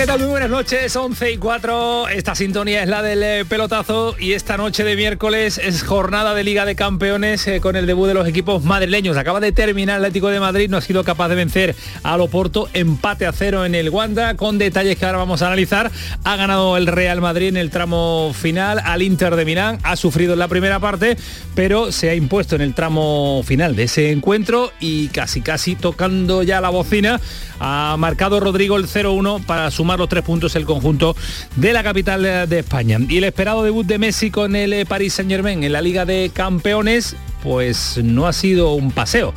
¿Qué tal? Muy buenas noches, 11 y 4. Esta sintonía es la del eh, pelotazo y esta noche de miércoles es jornada de Liga de Campeones eh, con el debut de los equipos madrileños. Acaba de terminar el Atlético de Madrid, no ha sido capaz de vencer a Loporto, empate a cero en el Wanda, con detalles que ahora vamos a analizar. Ha ganado el Real Madrid en el tramo final al Inter de Milán, ha sufrido en la primera parte, pero se ha impuesto en el tramo final de ese encuentro y casi casi tocando ya la bocina, ha marcado Rodrigo el 0-1 para sumar los tres puntos el conjunto de la capital de España. Y el esperado debut de Messi con el eh, Paris Saint Germain en la Liga de Campeones, pues no ha sido un paseo.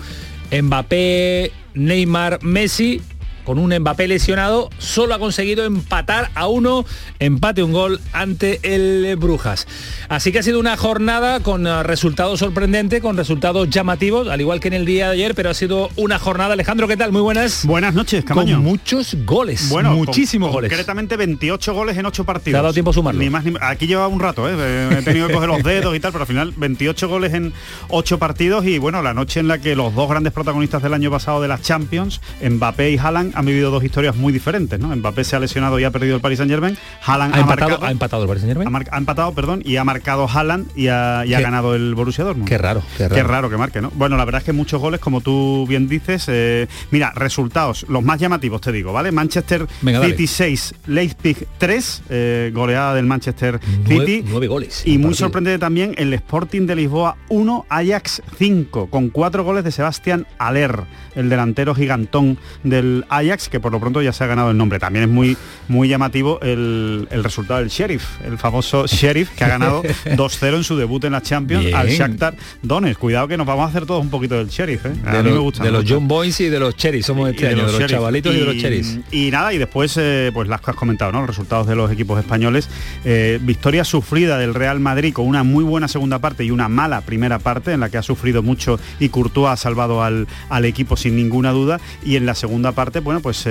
Mbappé, Neymar, Messi con un Mbappé lesionado, solo ha conseguido empatar a uno, empate un gol ante el Brujas. Así que ha sido una jornada con eh, resultados sorprendentes, con resultados llamativos, al igual que en el día de ayer, pero ha sido una jornada. Alejandro, ¿qué tal? Muy buenas. Buenas noches, Camaño. Con muchos goles, bueno, muchísimos goles. Concretamente 28 goles en 8 partidos. ¿Te ha dado tiempo a sumarlo? Ni más, Aquí lleva un rato, ¿eh? he tenido que coger los dedos y tal, pero al final 28 goles en 8 partidos y bueno, la noche en la que los dos grandes protagonistas del año pasado de las Champions, Mbappé y Haaland, han vivido dos historias muy diferentes, ¿no? Mbappé se ha lesionado y ha perdido el Paris Saint Germain. Haaland ha, empatado, ha empatado el Paris Saint Germain. Ha, empatado, perdón, y ha marcado Haaland y ha, ganado el Borussia Dortmund. Qué raro, qué raro. Qué raro que marque, ¿no? Bueno, la verdad es que muchos goles, como tú bien dices. Eh, mira, resultados, los más llamativos te digo, ¿vale? Manchester City 6, Leipzig 3, eh, goleada del Manchester City. Nueve goles. Y muy sorprendente también el Sporting de Lisboa 1, Ajax 5, con cuatro goles de Sebastián Aller, el delantero gigantón del Ajax, que por lo pronto ya se ha ganado el nombre. También es muy, muy llamativo el, resultado del Sheriff, el famoso Sheriff, que ha ganado 2-0 en su debut en la Champions al Shakhtar Donetsk. Cuidado que nos vamos a hacer todos un poquito del Sheriff. ¿eh? A de mí me gusta. De los John Boys y de los Cherries somos este año, de los, chavalitos y, de los Cherries. Y nada, y después, eh, pues las que has comentado, ¿no? Los resultados de los equipos españoles. Eh, victoria sufrida del Real Madrid con una muy buena segunda parte y una mala primera parte en la que ha sufrido mucho y Courtois ha salvado al, al equipo sin ninguna duda. Y en la segunda parte, bueno, pues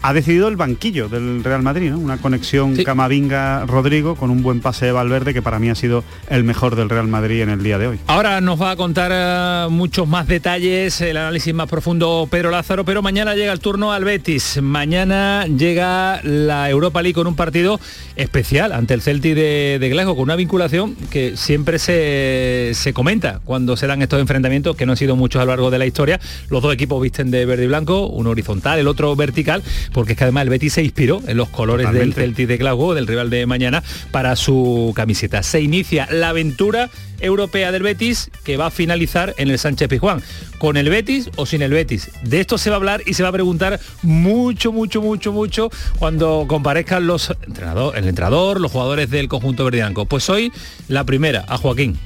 ha decidido el banquillo del Real Madrid, ¿no? Una conexión Camavinga-Rodrigo con un buen pase de Valverde que para mí ha sido el mejor del Real Madrid en el día de hoy. Ahora nos va a contar eh, muchos más detalles, el análisis más profundo Pedro Lázaro, pero mañana llega el turno al Betis. Mañana llega la Europa League con un partido especial ante el Celtic de, de Glasgow, con una vinculación que siempre se, se comenta cuando se dan estos enfrentamientos, que no han sido muchos a lo largo de la historia. Los dos equipos visten de verde y blanco, uno horizontal, el otro vertical, porque es que además el Betis se inspiró en los colores del Celtic de Glasgow, del rival de mañana, para su camiseta. Se inicia la aventura europea del Betis que va a finalizar en el Sánchez Pizjuán. ¿Con el Betis o sin el Betis? De esto se va a hablar y se va a preguntar mucho, mucho, mucho, mucho cuando comparezcan los entrenador, el entrenador, los jugadores del conjunto verdianco. Pues hoy la primera, a Joaquín.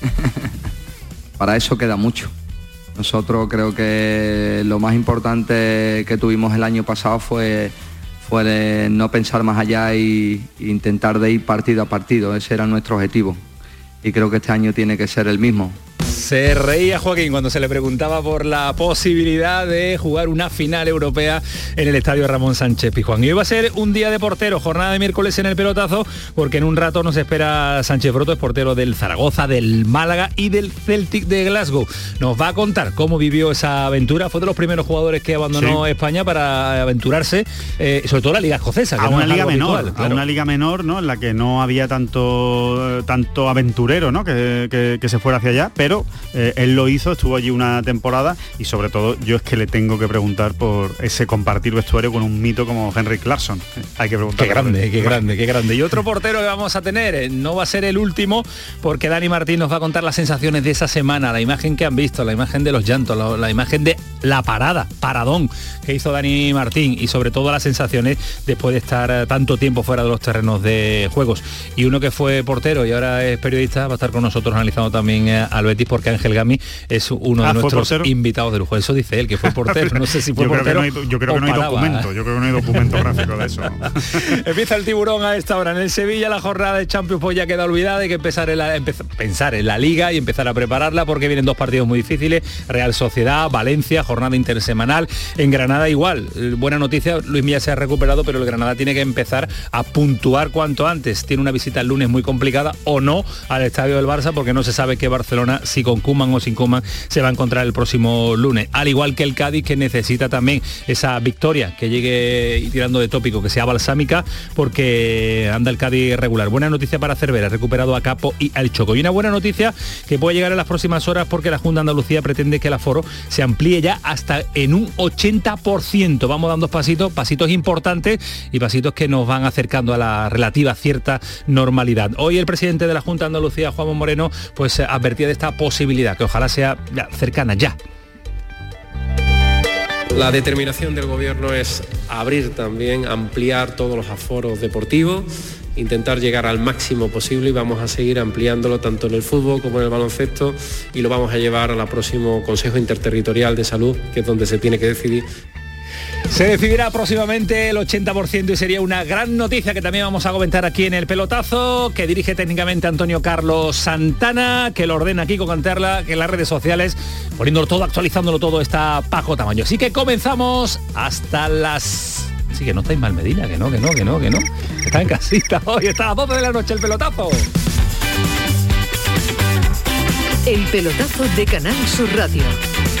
Para eso queda mucho. Nosotros creo que lo más importante que tuvimos el año pasado fue, fue no pensar más allá e intentar de ir partido a partido. Ese era nuestro objetivo. Y creo que este año tiene que ser el mismo. Se reía Joaquín cuando se le preguntaba por la posibilidad de jugar una final europea en el estadio Ramón Sánchez Pijuán. Y hoy va a ser un día de portero, jornada de miércoles en el pelotazo, porque en un rato nos espera Sánchez Broto, es portero del Zaragoza, del Málaga y del Celtic de Glasgow. Nos va a contar cómo vivió esa aventura. Fue de los primeros jugadores que abandonó España para aventurarse, eh, sobre todo la Liga Escocesa. a una liga menor, a una liga menor, ¿no? En la que no había tanto, tanto aventurero, ¿no? que se fuera hacia allá, pero eh, él lo hizo, estuvo allí una temporada y sobre todo yo es que le tengo que preguntar por ese compartir vestuario con un mito como Henry Clarkson. Hay que preguntar. Qué grande, qué grande, qué grande. Y otro portero que vamos a tener, eh, no va a ser el último, porque Dani Martín nos va a contar las sensaciones de esa semana, la imagen que han visto, la imagen de los llantos, la, imagen de la parada, paradón que hizo Dani Martín y sobre todo las sensaciones después de estar eh, tanto tiempo fuera de los terrenos de juegos. Y uno que fue portero y ahora es periodista va a estar con nosotros analizando también eh, al Betis porque Ángel Gami es uno de Ah, ¿fue nuestros portero? invitados de lujo. Eso dice él, que fue portero. No sé si fue yo creo que portero. no hay, yo creo que no hay paraba. documento, yo creo que no hay documento gráfico de eso. Empieza el tiburón a esta hora en el Sevilla, la jornada de Champions pues ya queda olvidada, hay que empezar en la, empezar- pensar en la liga y empezar a prepararla porque vienen dos partidos muy difíciles, Real Sociedad, Valencia, jornada intersemanal, en Granada igual, Eh, buena noticia, Luis Milla se ha recuperado, pero el Granada tiene que empezar a puntuar cuanto antes, tiene una visita el lunes muy complicada o no al estadio del Barça porque no se sabe que Barcelona, si con Kuman o sin Kuman, se va a encontrar el próximo lunes, al igual que el Cádiz que necesita también esa victoria que llegue tirando de tópico, que sea balsámica, porque anda el Cádiz regular. Buena noticia para Cervera, recuperado a Capo y al Choco. Y una buena noticia que puede llegar en las próximas horas porque la Junta Andalucía pretende que el aforo se amplíe ya hasta en un 80%. Vamos dando pasitos, pasitos importantes y pasitos que nos van acercando a la relativa cierta normalidad. Hoy el presidente de la Junta de Andalucía, Juan Moreno, pues eh, advertía de esta posibilidad, que ojalá sea cercana ya. La determinación del gobierno es abrir también, ampliar todos los aforos deportivos, intentar llegar al máximo posible y vamos a seguir ampliándolo tanto en el fútbol como en el baloncesto y lo vamos a llevar al próximo Consejo Interterritorial de Salud, que es donde se tiene que decidir Se decidirá próximamente el 80% y sería una gran noticia que también vamos a comentar aquí en el pelotazo, que dirige técnicamente Antonio Carlos Santana, que lo ordena Kiko Canterla, que en las redes sociales, poniéndolo todo, actualizándolo todo, está Paco Tamaño. Así que comenzamos hasta las... Sí, que no estáis mal Medina, que no, que no, que no, que no. Está en casita hoy, está a las 12 de la noche el pelotazo. El pelotazo de Canal Sur Radio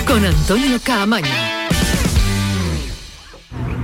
con Antonio Caamaño.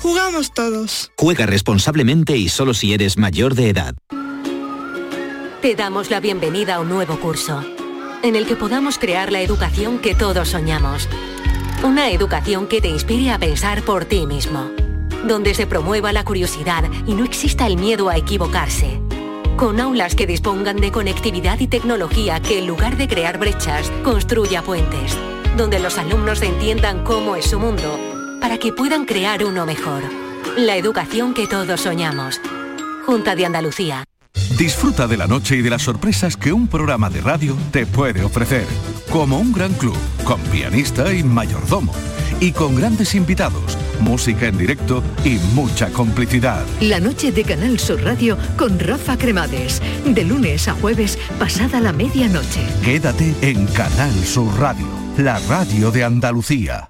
jugamos todos. Juega responsablemente y solo si eres mayor de edad. Te damos la bienvenida a un nuevo curso, en el que podamos crear la educación que todos soñamos. Una educación que te inspire a pensar por ti mismo, donde se promueva la curiosidad y no exista el miedo a equivocarse. Con aulas que dispongan de conectividad y tecnología que en lugar de crear brechas, construya puentes, donde los alumnos entiendan cómo es su mundo, para que puedan crear uno mejor. La educación que todos soñamos. Junta de Andalucía. Disfruta de la noche y de las sorpresas que un programa de radio te puede ofrecer. Como un gran club, con pianista y mayordomo. Y con grandes invitados, música en directo y mucha complicidad. La noche de Canal Sur Radio con Rafa Cremades. De lunes a jueves, pasada la medianoche. Quédate en Canal Sur Radio, la radio de Andalucía.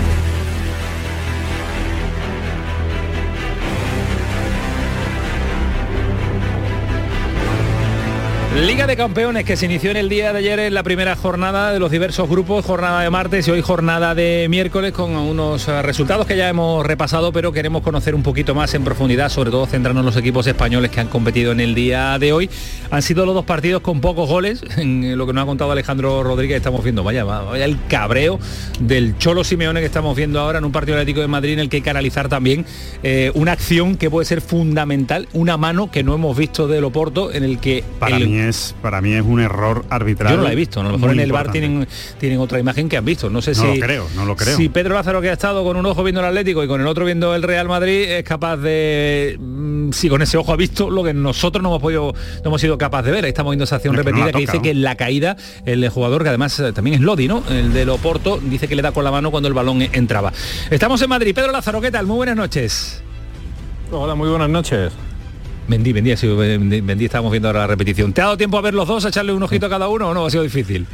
Liga de Campeones que se inició en el día de ayer en la primera jornada de los diversos grupos, jornada de martes y hoy jornada de miércoles con unos eh, resultados que ya hemos repasado, pero queremos conocer un poquito más en profundidad, sobre todo centrarnos en los equipos españoles que han competido en el día de hoy. Han sido los dos partidos con pocos goles, en lo que nos ha contado Alejandro Rodríguez, estamos viendo, vaya, vaya el cabreo del Cholo Simeone que estamos viendo ahora en un partido atlético de Madrid en el que hay que analizar también eh, una acción que puede ser fundamental, una mano que no hemos visto de Loporto en el que Para el- mí es para mí es un error arbitral. yo no la he visto, a lo mejor en el bar tienen, tienen otra imagen que han visto. No sé No si. lo creo, no lo creo. Si Pedro Lázaro que ha estado con un ojo viendo el Atlético y con el otro viendo el Real Madrid es capaz de. mm, Si con ese ojo ha visto lo que nosotros no hemos podido, no hemos sido capaces de ver. Ahí Estamos viendo esa acción Es que no la repetida que toca, dice ¿no? que en la caída el jugador, que además eh, también es Lodi, ¿no? El de Loporto, dice que le da con la mano cuando el balón entraba. Estamos en Madrid. Pedro Lázaro, ¿qué tal? Muy buenas noches. Hola, muy buenas noches. Sido Mendy, Mendy, estábamos viendo ahora la repetición. ¿Te ha dado tiempo a ver los dos, a echarle un ojito a cada uno o no? Ha sido difícil.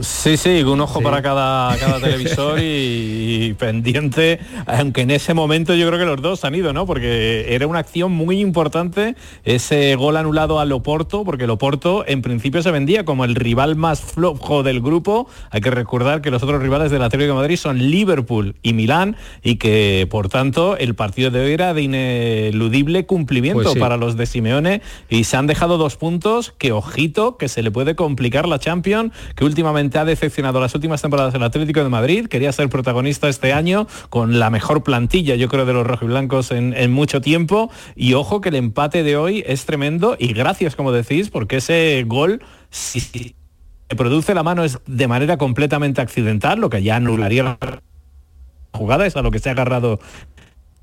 Sí, sí, un ojo para cada, cada televisor y, y, pendiente, aunque en ese momento yo creo que los dos han ido, ¿no? Porque era una acción muy importante ese gol anulado a Loporto, porque Loporto en principio se vendía como el rival más flojo del grupo. Hay que recordar que los otros rivales del Atlético de Madrid son Liverpool y Milán y que por tanto el partido de hoy era de ineludible cumplimiento pues sí. para los de Simeone y se han dejado dos puntos que ojito que se le puede complicar la Champions, que últimamente ha decepcionado las últimas temporadas el Atlético de Madrid, quería ser protagonista este año con la mejor plantilla, yo creo, de los rojiblancos en, en mucho tiempo. Y ojo que el empate de hoy es tremendo y gracias, como decís, porque ese gol, si se produce la mano es de manera completamente accidental, lo que ya anularía la jugada, es a lo que se ha agarrado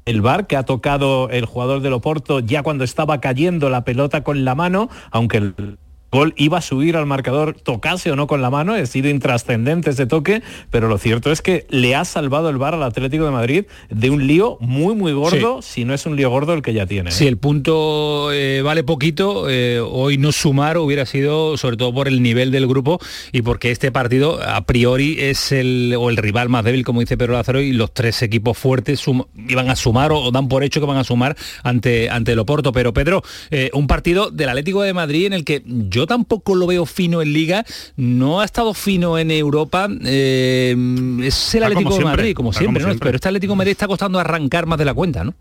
el bar que ha tocado el jugador del Oporto ya cuando estaba cayendo la pelota con la mano, aunque el gol iba a subir al marcador, tocase o no con la mano, ha sido intrascendente ese toque, pero lo cierto es que le ha salvado el bar al Atlético de Madrid de un lío muy, muy gordo, sí. si no es un lío gordo el que ya tiene. Si ¿eh? el punto eh, vale poquito, eh, hoy no sumar hubiera sido sobre todo por el nivel del grupo y porque este partido a priori es el, o el rival más débil, como dice Pedro Lázaro, y los tres equipos fuertes sum, iban a sumar o, o, dan por hecho que van a sumar ante, ante el Oporto. Pero Pedro, un partido del Atlético de Madrid en el que yo yo tampoco lo veo fino en Liga, no ha estado fino en Europa, eh, es el Atlético de Madrid, como siempre, como ¿no? siempre, pero este Atlético de Madrid está costando arrancar más de la cuenta, ¿no?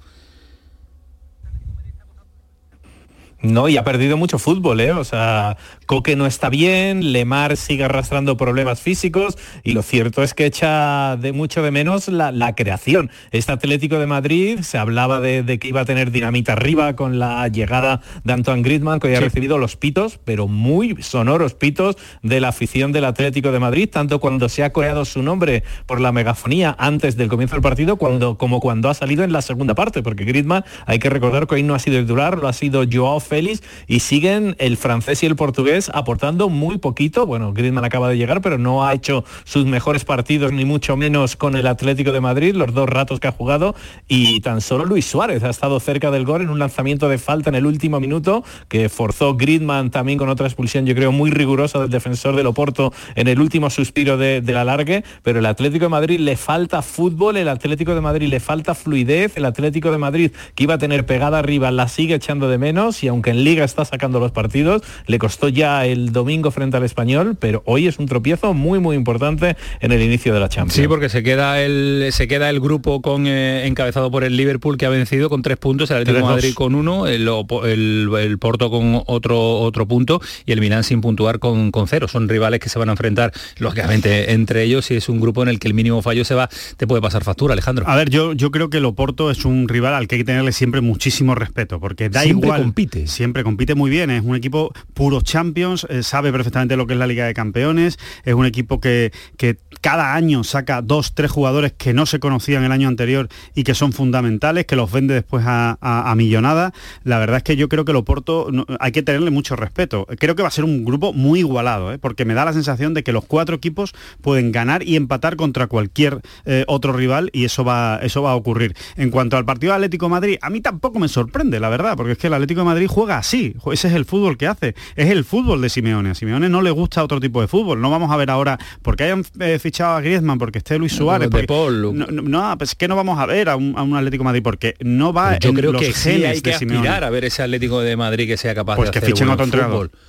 No, y ha perdido mucho fútbol, ¿eh? O sea, Coque no está bien, Lemar sigue arrastrando problemas físicos y lo cierto es que echa de mucho de menos la, la creación. Este Atlético de Madrid se hablaba de, de, que iba a tener dinamita arriba con la llegada de Antoine Griezmann, que hoy sí. ha recibido los pitos, pero muy sonoros pitos de la afición del Atlético de Madrid, tanto cuando se ha coreado su nombre por la megafonía antes del comienzo del partido, cuando, como cuando ha salido en la segunda parte, porque Griezmann, hay que recordar que hoy no ha sido el titular, lo ha sido Joao Félix y siguen el francés y el portugués aportando muy poquito. Bueno, Griezmann acaba de llegar, pero no ha hecho sus mejores partidos, ni mucho menos con el Atlético de Madrid, los dos ratos que ha jugado. Y tan solo Luis Suárez ha estado cerca del gol en un lanzamiento de falta en el último minuto, que forzó Griezmann también con otra expulsión, yo creo, muy rigurosa del defensor del Oporto en el último suspiro de, de la largue. Pero el Atlético de Madrid le falta fútbol, el Atlético de Madrid le falta fluidez, el Atlético de Madrid que iba a tener pegada arriba la sigue echando de menos y aunque en Liga está sacando los partidos, le costó ya el domingo frente al español, pero hoy es un tropiezo muy muy importante en el inicio de la Champions. Sí, porque se queda el se queda el grupo con eh, encabezado por el Liverpool que ha vencido con tres puntos, el Atlético de Madrid con uno, el, el, el, Porto con otro otro punto y el Milán sin puntuar con, con cero. Son rivales que se van a enfrentar lógicamente entre ellos y es un grupo en el que el mínimo fallo se va te puede pasar factura, Alejandro. A ver, yo yo creo que el Oporto es un rival al que hay que tenerle siempre muchísimo respeto, porque da siempre igual compite, siempre compite muy bien, es un equipo puro Champions, eh, sabe perfectamente lo que es la Liga de Campeones, es un equipo que, que cada año saca dos, tres jugadores que no se conocían el año anterior y que son fundamentales, que los vende después a, a, millonada. La verdad es que yo creo que el Oporto no, hay que tenerle mucho respeto. Creo que va a ser un grupo muy igualado, ¿eh? porque me da la sensación de que los cuatro equipos pueden ganar y empatar contra cualquier eh, otro rival y eso va, eso va a ocurrir. En cuanto al partido Atlético Madrid, a mí tampoco me sorprende, la verdad, porque es que el Atlético Madrid así, ese es el fútbol que hace, es el fútbol de Simeone. A Simeone no le gusta otro tipo de fútbol. No vamos a ver ahora porque hayan eh, fichado a Griezmann, porque esté Luis Suárez. No, de Paul. No, no, no, pues que no vamos a ver a un, a un Atlético de Madrid porque no va Yo en creo los que genes sí hay que de Simeone. aspirar a ver ese Atlético de Madrid que sea capaz Pues de que hacer fichen otro entrenador. fútbol.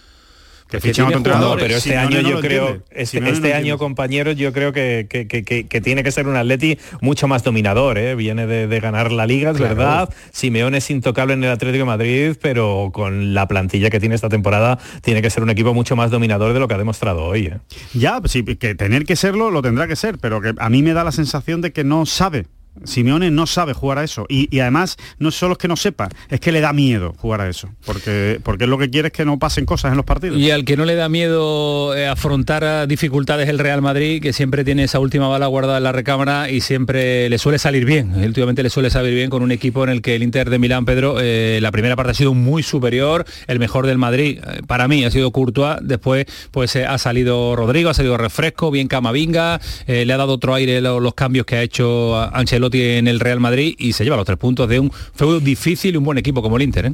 Que. No, pero este año no yo creo, entiende. este, este año, compañeros, yo creo que, que, que, que- que tiene que ser un Atleti mucho más dominador, ¿eh? Viene de, de ganar la Liga, es Claro. verdad. Simeone es intocable en el Atlético de Madrid, pero con la plantilla que tiene esta temporada, tiene que ser un equipo mucho más dominador de lo que ha demostrado hoy. ¿eh? Ya, sí, que tener que serlo lo tendrá que ser, pero que a mí me da la sensación de que no sabe. Simeone no sabe jugar a eso y, además no solo es que no sepa, es que le da miedo jugar a eso, porque, porque lo que quiere es que no pasen cosas en los partidos. Y al que no le da miedo eh, afrontar dificultades el Real Madrid, que siempre tiene esa última bala guardada en la recámara y siempre le suele salir bien. Últimamente le suele salir bien con un equipo en el que el Inter de Milán, Pedro, eh, la primera parte ha sido muy superior, el mejor del Madrid, eh, para mí ha sido Courtois, después pues ha salido Rodrigo, ha salido Refresco, bien Camavinga, le ha dado otro aire lo- los cambios que ha hecho Ancelotti en el Real Madrid y se lleva los tres puntos de un feudo difícil y un buen equipo como el Inter. ¿eh?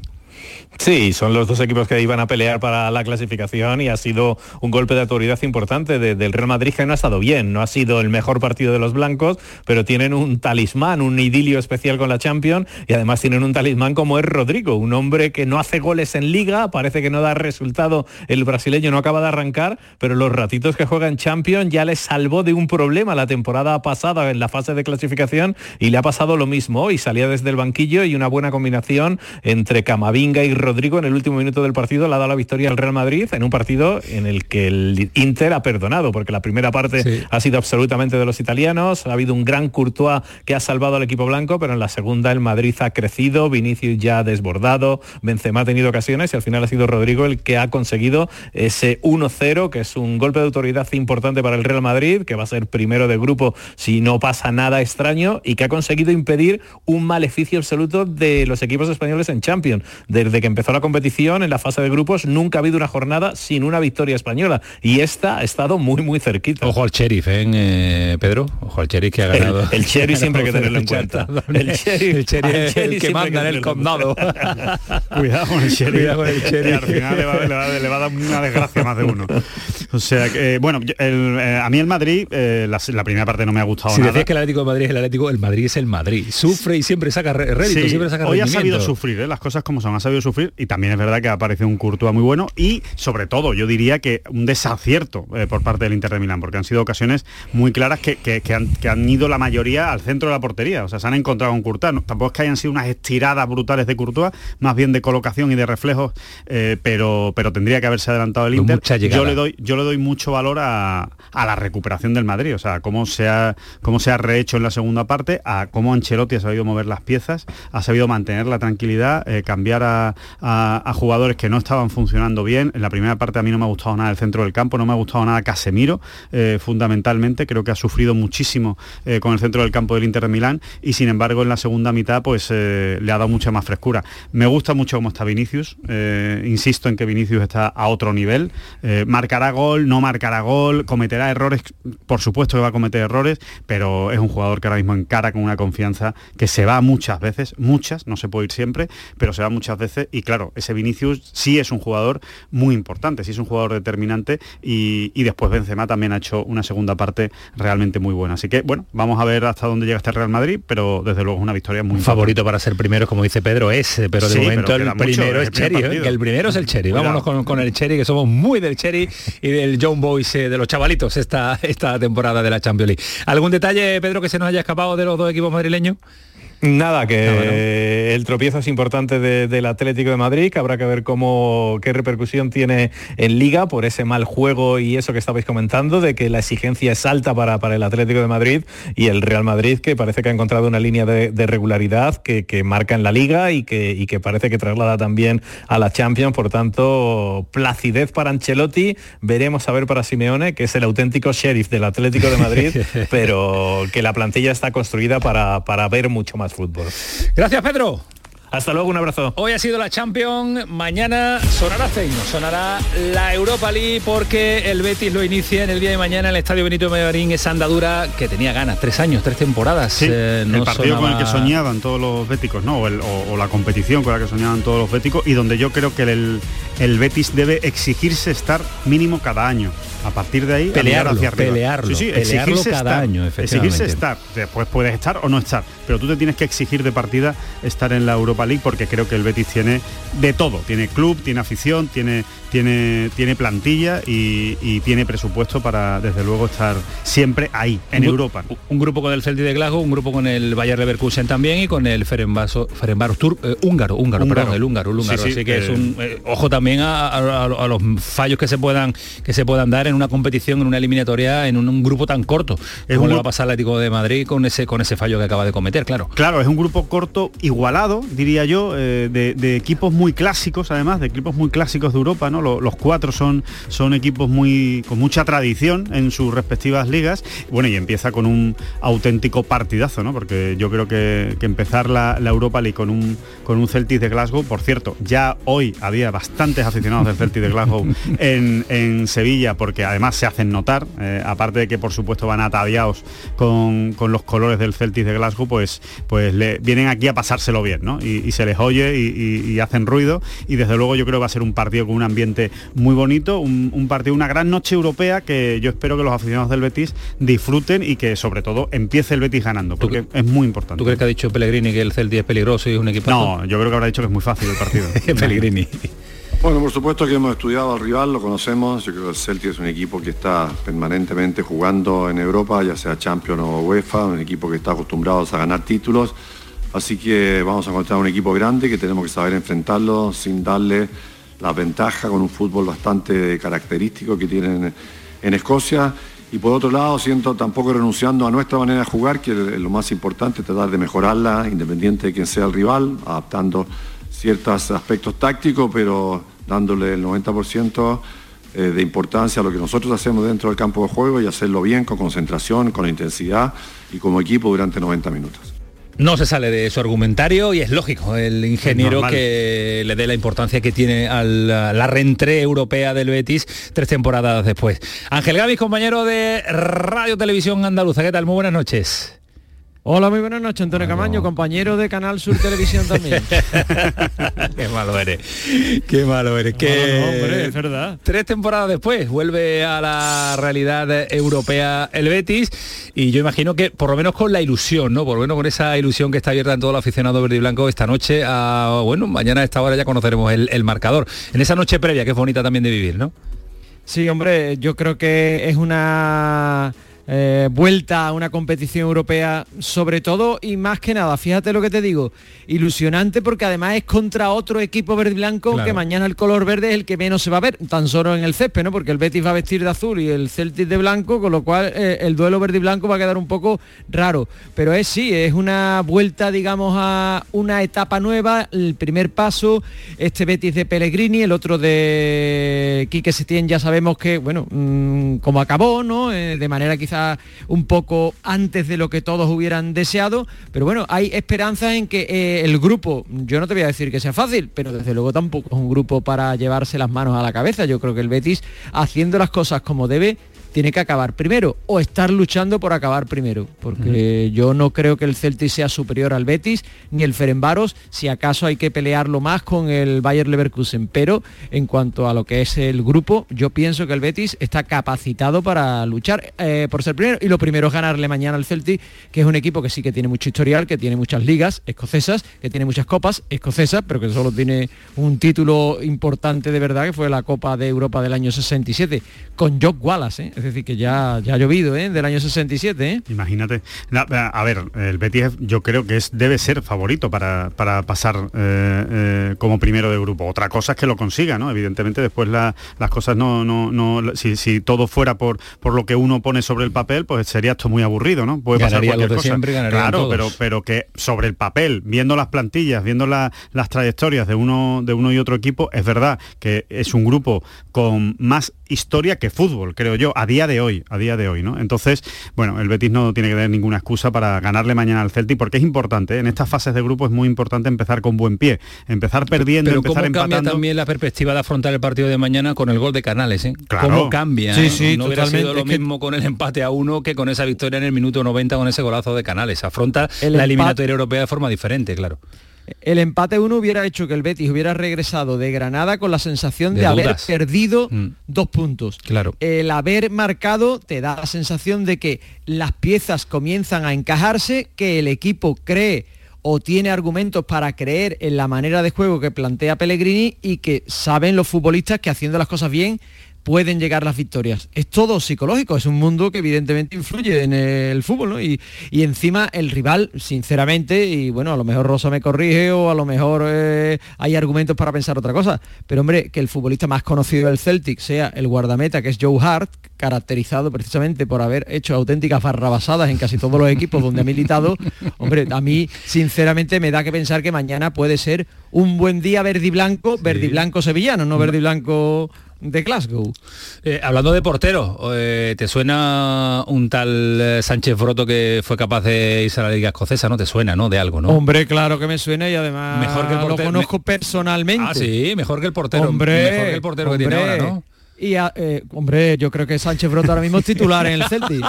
Sí, son los dos equipos que iban a pelear para la clasificación y ha sido un golpe de autoridad importante del Real Madrid que no ha estado bien, no ha sido el mejor partido de los blancos, pero tienen un talismán, un idilio especial con la Champions y además tienen un talismán como es Rodrigo, un hombre que no hace goles en liga, parece que no da resultado, el brasileño no acaba de arrancar, pero los ratitos que juega en Champions ya le salvó de un problema la temporada pasada en la fase de clasificación y le ha pasado lo mismo hoy, salía desde el banquillo y una buena combinación entre Camavinga y Rodrigo en el último minuto del partido le ha dado la victoria al Real Madrid en un partido en el que el Inter ha perdonado, porque la primera parte ha sido absolutamente de los italianos, ha habido un gran Courtois que ha salvado al equipo blanco, pero en la segunda el Madrid ha crecido, Vinicius ya ha desbordado, Benzema ha tenido ocasiones y al final ha sido Rodrigo el que ha conseguido ese 1-0, que es un golpe de autoridad importante para el Real Madrid, que va a ser primero de grupo si no pasa nada extraño y que ha conseguido impedir un maleficio absoluto de los equipos españoles en Champions. Desde que empezó la competición en la fase de grupos nunca ha habido una jornada sin una victoria española y esta ha estado muy muy cerquita. Ojo al sheriff, ¿eh, eh Pedro? Ojo al sheriff que ha ganado. El, el sheriff siempre hay que tenerlo en cuenta. El sheriff, el, sheriff el que manda en el condado. Cuidado con el sheriff. Cuidado con el sheriff. al final le va, le, va, le va, a dar una desgracia más de uno. O sea, que, eh, bueno, eh, a mí el Madrid, la, la, primera parte no me ha gustado si nada. decías que el Atlético de Madrid es el Atlético, el Madrid es el Madrid. Sufre y siempre saca rédito, sí, siempre saca Hoy ha sabido sufrir, ¿eh? las cosas como son, ha sabido sufrir y también es verdad que ha aparecido un Courtois muy bueno y sobre todo yo diría que un desacierto eh, por parte del Inter de Milán, porque han sido ocasiones muy claras que, que, que, han, que, han, ido la mayoría al centro de la portería, o sea, se han encontrado con Courtois, no, tampoco es que hayan sido unas estiradas brutales de Courtois, más bien de colocación y de reflejos, eh, pero, pero tendría que haberse adelantado el Inter. Yo le, doy, yo le doy mucho valor a, a, la recuperación del Madrid, o sea, cómo se, ha, cómo se ha rehecho en la segunda parte, a cómo Ancelotti ha sabido mover las piezas, ha sabido mantener la tranquilidad, eh, cambiar a, a, jugadores que no estaban funcionando bien. En la primera parte a mí no me ha gustado nada el centro del campo, no me ha gustado nada Casemiro, eh, fundamentalmente. Creo que ha sufrido muchísimo eh, con el centro del campo del Inter de Milán y sin embargo en la segunda mitad pues eh, le ha dado mucha más frescura. Me gusta mucho cómo está Vinicius. insisto en que Vinicius está a otro nivel. Marcará gol, no marcará gol, cometerá errores, por supuesto que va a cometer errores, pero es un jugador que ahora mismo encara con una confianza que se va muchas veces, muchas, no se puede ir siempre, pero se va muchas veces y claro, ese Vinicius sí es un jugador muy importante, sí es un jugador determinante y, y, después Benzema también ha hecho una segunda parte realmente muy buena. Así que bueno, vamos a ver hasta dónde llega este Real Madrid, pero desde luego es una victoria muy favorito para ser primero, como dice Pedro, es, pero de sí, momento pero el primero es Cherry, ¿eh? que el primero es el Cherry. Vámonos con, con, el Cherry, que somos muy del Cherry y del John Boys, eh, de los chavalitos esta, esta temporada de la Champions League. ¿Algún detalle, Pedro, que se nos haya escapado de los dos equipos madrileños? Nada, que bueno. el tropiezo es importante de, del Atlético de Madrid, que habrá que ver cómo qué repercusión tiene en Liga por ese mal juego y eso que estabais comentando, de que la exigencia es alta para, para el Atlético de Madrid y el Real Madrid, que parece que ha encontrado una línea de, de regularidad que, que, marca en la Liga y que, y que parece que traslada también a la Champions. Por tanto, placidez para Ancelotti, veremos a ver para Simeone, que es el auténtico sheriff del Atlético de Madrid, pero que la plantilla está construida para, para ver mucho más fútbol. Gracias, Pedro. Hasta luego, un abrazo. Hoy ha sido la Champions, mañana sonará Ceino, sonará la Europa League porque el Betis lo inicia en el día de mañana en el Estadio Benito Marín, esa andadura que tenía ganas, tres años, tres temporadas. Sí, eh, no el partido sonaba... con el que soñaban todos los béticos, ¿no? O, el, o, o, la competición con la que soñaban todos los béticos y donde yo creo que el, el Betis debe exigirse estar mínimo cada año. A partir de ahí, pelearlo, hacia arriba. pelearlo, sí, sí, pelearlo exigirse cada estar, año, exigirse estar. Después puedes estar o no estar, pero tú te tienes que exigir de partida estar en la Europa League porque creo que el Betis tiene de todo, tiene club, tiene afición, tiene tiene, tiene plantilla y, y, tiene presupuesto para, desde luego, estar siempre ahí, en un, Europa. Un grupo con el Celtic de Glasgow, un grupo con el Bayer Leverkusen también y con el Ferenbaros Tour, eh, húngaro, húngaro, húngaro, perdón, el húngaro, el húngaro. Sí, sí, Así que eh, es un eh, ojo también a, a, a, los fallos que se puedan que se puedan dar en una competición, en una eliminatoria, en un, un grupo tan corto. Es como un le va a pasar al Atlético de Madrid con ese con ese fallo que acaba de cometer, claro. Claro, es un grupo corto, igualado, diría yo, eh, de, de, equipos muy clásicos, además, de equipos muy clásicos de Europa, ¿no? Los, los cuatro son, son equipos muy con mucha tradición en sus respectivas ligas. Bueno, y empieza con un auténtico partidazo, ¿no? Porque yo creo que, que empezar la, la, Europa League con un, con un Celtic de Glasgow, por cierto, ya hoy había bastante bastantes aficionados del Celtic de Glasgow en, en Sevilla, porque además se hacen notar, eh, aparte de que por supuesto van ataviados con, con los colores del Celtic de Glasgow, pues, pues le, vienen aquí a pasárselo bien, ¿no? Y, y se les oye y, y- y hacen ruido. Y desde luego yo creo que va a ser un partido con un ambiente muy bonito, un, un partido, una gran noche europea que yo espero que los aficionados del Betis disfruten y que sobre todo empiece el Betis ganando, porque es muy importante. ¿Tú crees que ha dicho Pellegrini que el Celtic es peligroso y es un equipo? No, yo creo que habrá dicho que es muy fácil el partido. Pellegrini. Bueno, por supuesto que hemos estudiado al rival, lo conocemos. Yo creo que el Celtic es un equipo que está permanentemente jugando en Europa, ya sea Champions o UEFA, un equipo que está acostumbrado a ganar títulos. Así que vamos a encontrar un equipo grande que tenemos que saber enfrentarlo sin darle la ventaja con un fútbol bastante característico que tienen en Escocia. Y por otro lado, siento tampoco renunciando a nuestra manera de jugar, que es lo más importante, tratar de mejorarla, independiente de quién sea el rival, adaptando ciertos aspectos tácticos, pero dándole el 90% eh, de importancia a lo que nosotros hacemos dentro del campo de juego y hacerlo bien, con concentración, con intensidad y como equipo durante 90 minutos. No se sale de su argumentario y es lógico el ingeniero normal. que le dé la importancia que tiene a la, la reentrée europea del Betis tres temporadas después. Ángel Gavis, compañero de Radio Televisión Andaluza, ¿qué tal? Muy buenas noches. Hola, muy buenas noches, Antonio Camaño, compañero de Canal Sur Televisión también. Qué malo eres. Qué malo eres. Que No, no, hombre, es verdad. Tres temporadas después vuelve a la realidad europea el Betis y yo imagino que por lo menos con la ilusión, ¿no? Por lo menos con esa ilusión que está abierta en todo el aficionado verde y blanco esta noche. A, bueno, mañana a esta hora ya conoceremos el, el marcador. En esa noche previa que es bonita también de vivir, ¿no? Sí, hombre, yo creo que es una eh, vuelta a una competición europea sobre todo y más que nada, fíjate lo que te digo, ilusionante porque además es contra otro equipo verde y blanco Claro. que mañana el color verde es el que menos se va a ver, tan solo en el césped, ¿no? Porque el Betis va a vestir de azul y el Celtic de blanco, con lo cual eh, el duelo verde y blanco va a quedar un poco raro. Pero es sí, es una vuelta, digamos, a una etapa nueva, el primer paso, este Betis de Pellegrini, el otro de Quique Setién ya sabemos que, bueno, mm, como acabó, ¿no? Eh, de manera un poco antes de lo que todos hubieran deseado, pero bueno, hay esperanza en que eh, el grupo, yo no te voy a decir que sea fácil, pero desde luego tampoco es un grupo para llevarse las manos a la cabeza. Yo creo que el Betis, haciendo las cosas como debe, tiene que acabar primero o estar luchando por acabar primero, porque yo no creo que el Celtic sea superior al Betis ni el Ferenbaros, si acaso hay que pelearlo más con el Bayer Leverkusen, pero en cuanto a lo que es el grupo, yo pienso que el Betis está capacitado para luchar eh, por ser primero y lo primero es ganarle mañana al Celtic, que es un equipo que sí que tiene mucho historial, que tiene muchas ligas escocesas, que tiene muchas copas escocesas, pero que solo tiene un título importante de verdad, que fue la Copa de Europa del año 67, con Jock Wallace, ¿eh? Es decir, que ya, ya ha llovido, ¿eh? del año 67. ¿eh? Imagínate. Na- A ver, el Betis yo creo que es debe ser favorito para, para pasar eh, eh, como primero de grupo. Otra cosa es que lo consiga, ¿no? Evidentemente después la- las cosas no, no, no si, si todo fuera por, por lo que uno pone sobre el papel, pues sería esto muy aburrido, ¿no? Puede pasar cualquier cosa. siempre, claro, todos. pero pero que sobre el papel, viendo las plantillas, viendo la- las trayectorias de uno de uno y otro equipo, es verdad que es un grupo con más historia que fútbol, creo yo, a día de hoy, a día de hoy, ¿no? Entonces, bueno, el Betis no tiene que tener ninguna excusa para ganarle mañana al Celtic porque es importante, ¿eh? en estas fases de grupo es muy importante empezar con buen pie, empezar perdiendo, Pero empezar cómo cambia también la perspectiva de afrontar el partido de mañana con el gol de Canales, ¿eh? Claro. ¿Cómo cambia? Sí, sí, no hubiera sido lo Es que- mismo con el empate a uno que con esa victoria en el minuto 90 con ese golazo de Canales. Afronta El la eliminatoria europea de forma diferente, claro. El empate 1 hubiera hecho que el Betis hubiera regresado de Granada con la sensación de, De haber perdido dos puntos. Claro. El haber marcado te da la sensación de que las piezas comienzan a encajarse, que el equipo cree o tiene argumentos para creer en la manera de juego que plantea Pellegrini y que saben los futbolistas que haciendo las cosas bien pueden llegar las victorias. Es todo psicológico, es un mundo que evidentemente influye en el fútbol, ¿no? Y, y encima el rival, sinceramente, y bueno, a lo mejor Rosa me corrige o a lo mejor eh, hay argumentos para pensar otra cosa, pero hombre, que el futbolista más conocido del Celtic sea el guardameta, que es Joe Hart, caracterizado precisamente por haber hecho auténticas barrabasadas en casi todos los equipos donde ha militado, hombre, a mí sinceramente me da que pensar que mañana puede ser un buen día verde y blanco, verde y blanco sevillano, no verde y blanco de Glasgow. Eh, hablando de portero, eh, ¿te suena un tal eh, Sánchez Broto que fue capaz de irse a la Liga Escocesa? ¿No te suena, no? De algo, ¿no? Hombre, claro que me suena y además Mejor que el portero- lo conozco personalmente. Ah, sí, mejor que el portero. Hombre, mejor que el portero que tiene ahora, ¿no? Y a- eh, hombre, yo creo que Sánchez Brota ahora mismo es titular en el Celtic.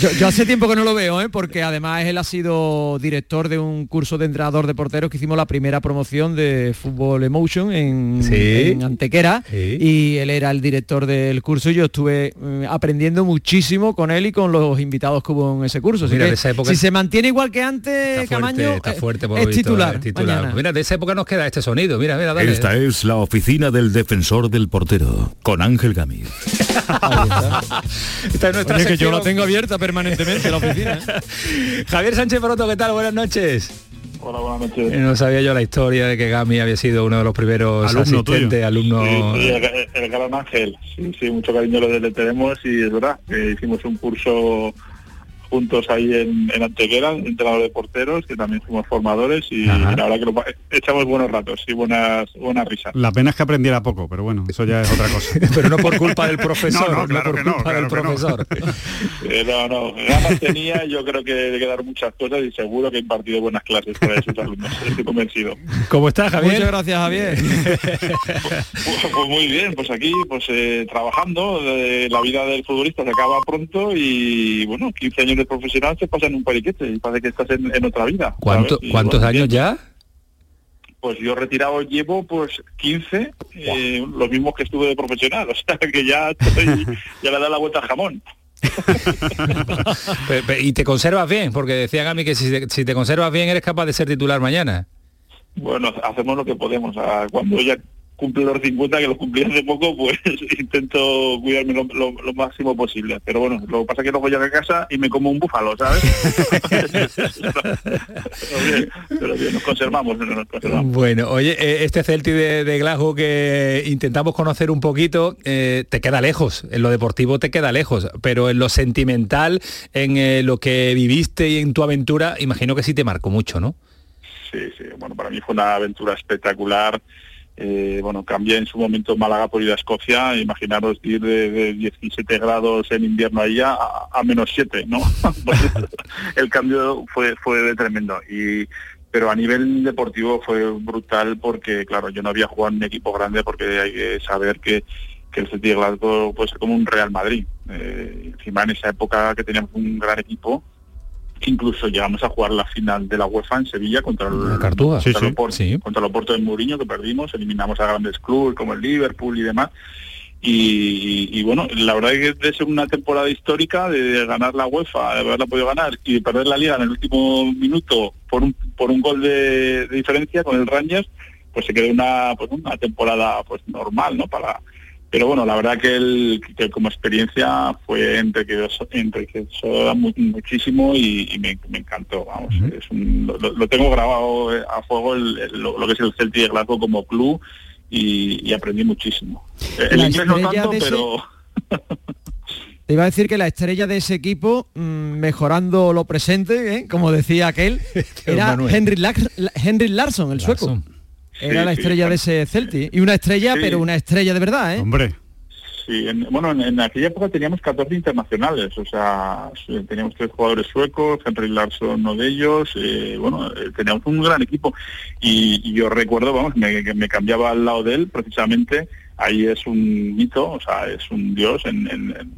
Yo, yo hace tiempo que no lo veo, ¿eh? porque además él ha sido director de un curso de entrenador de porteros que hicimos la primera promoción de Fútbol Emotion en, Sí. en Antequera Sí. y él era el director del curso y yo estuve mm, aprendiendo muchísimo con él y con los invitados que hubo en ese curso. Así Mira, que de esa época- si se mantiene igual que antes, Está fuerte, Camaño, está eh, fuerte por es visto, titular. es titular. mañana. Mira, de esa época nos queda este sonido. Mira, mira, dale. Esta es la oficina del defensor del portero, con Ángel Gámez. Esta es nuestra Oye, que yo la tengo abierta permanentemente la oficina. Javier Sánchez Broto, ¿qué tal? Buenas noches. Hola, buenas noches. Eh, No sabía yo la historia de que Gami había sido uno de los primeros Alumno tuyo. asistentes, alumno. Sí, sí, el, el gran ángel. Sí, sí, mucho cariño lo le tenemos y es verdad que hicimos un curso juntos ahí en, en Antequera, entrenador de porteros, que también fuimos formadores y Ajá. la verdad que lo echamos buenos ratos y buenas buenas risas. La pena es que aprendiera poco, pero bueno, eso ya es otra cosa. pero no por culpa del profesor, No, no, no claro por que no, culpa del claro que no. profesor. Eh, no, no, ganas tenía, yo creo que de que dar muchas cosas y seguro que he impartido buenas clases para esos alumnos, estoy convencido. ¿Cómo estás, Javier? Muchas gracias, Javier. Pues, pues muy bien, pues aquí pues eh, trabajando, eh, la vida del futbolista se acaba pronto y bueno, 15 años de profesional se pasan en un periquete y parece que estás en, en otra vida. ¿Cuánto- ¿Cuántos bueno, años ya? Pues yo retirado llevo pues 15, eh, los mismos que estuve de profesional, o sea que ya estoy, ya le da la vuelta al jamón. Y te conservas bien, porque decía Gami que si te, si te conservas bien eres capaz de ser titular mañana. Bueno, hacemos lo que podemos. Ah, Cuando ya cumple los 50, que los cumplí hace poco, pues intento cuidarme lo, lo- lo máximo posible. Pero bueno, lo que pasa es que luego llego a casa y me como un búfalo, ¿sabes? pero, bien, pero bien, nos conservamos, nos conservamos. Bueno, oye, eh, este Celtic de, de Glasgow que intentamos conocer un poquito, eh, te queda lejos, en lo deportivo te queda lejos, pero en lo sentimental, en eh, lo que viviste y en tu aventura, imagino que sí te marcó mucho, ¿no? Sí, sí, bueno, para mí fue una aventura espectacular. Eh, bueno, cambié en su momento Málaga por ir a Escocia, imaginaros ir de, de 17 grados en invierno ahí a, a menos 7, ¿no? Pues el cambio fue, fue tremendo. Y, pero a nivel deportivo fue brutal porque, claro, yo no había jugado en un equipo grande porque hay que saber que, que el Celtic Glasgow puede ser como un Real Madrid. Eh, encima en esa época que teníamos un gran equipo, incluso llegamos a jugar la final de la UEFA en Sevilla contra el, Cartuja. contra, Sí, el sí, Oporto, sí. contra el Oporto de Mourinho que perdimos, eliminamos a grandes clubes como el Liverpool y demás. Y, y, bueno, la verdad es que ser una temporada histórica de ganar la UEFA, de haberla podido ganar y de perder la liga en el último minuto por un, por un gol de, de diferencia con el Rangers, pues se quedó una, pues una temporada pues normal, ¿no? Para, pero bueno, la verdad que, el, que como experiencia fue enriquecedor, enriquecedora mu- muchísimo y, y me, me encantó, vamos, es un- lo, lo tengo grabado eh, a fuego el- el- lo, lo que es el Celtic de Glasgow como club y, y aprendí muchísimo. Eh, El La inglés no tanto, ese- pero Te iba a decir que la estrella de ese equipo, mm, mejorando lo presente, ¿eh? como decía aquel, era. Henry, Lac- La- Henry Larsson, el sueco. Era Sí, la sí, estrella de ese Celtic. Y una estrella, Sí. pero una estrella de verdad, ¿eh? Hombre. Sí, en- bueno, en, en aquella época teníamos 14 internacionales, o sea, teníamos tres jugadores suecos, Henry Larsson uno de ellos, eh, bueno, eh, teníamos un gran equipo y, y yo recuerdo, vamos, me, que me cambiaba al lado de él, precisamente, ahí es un mito, o sea, es un dios en, en- en-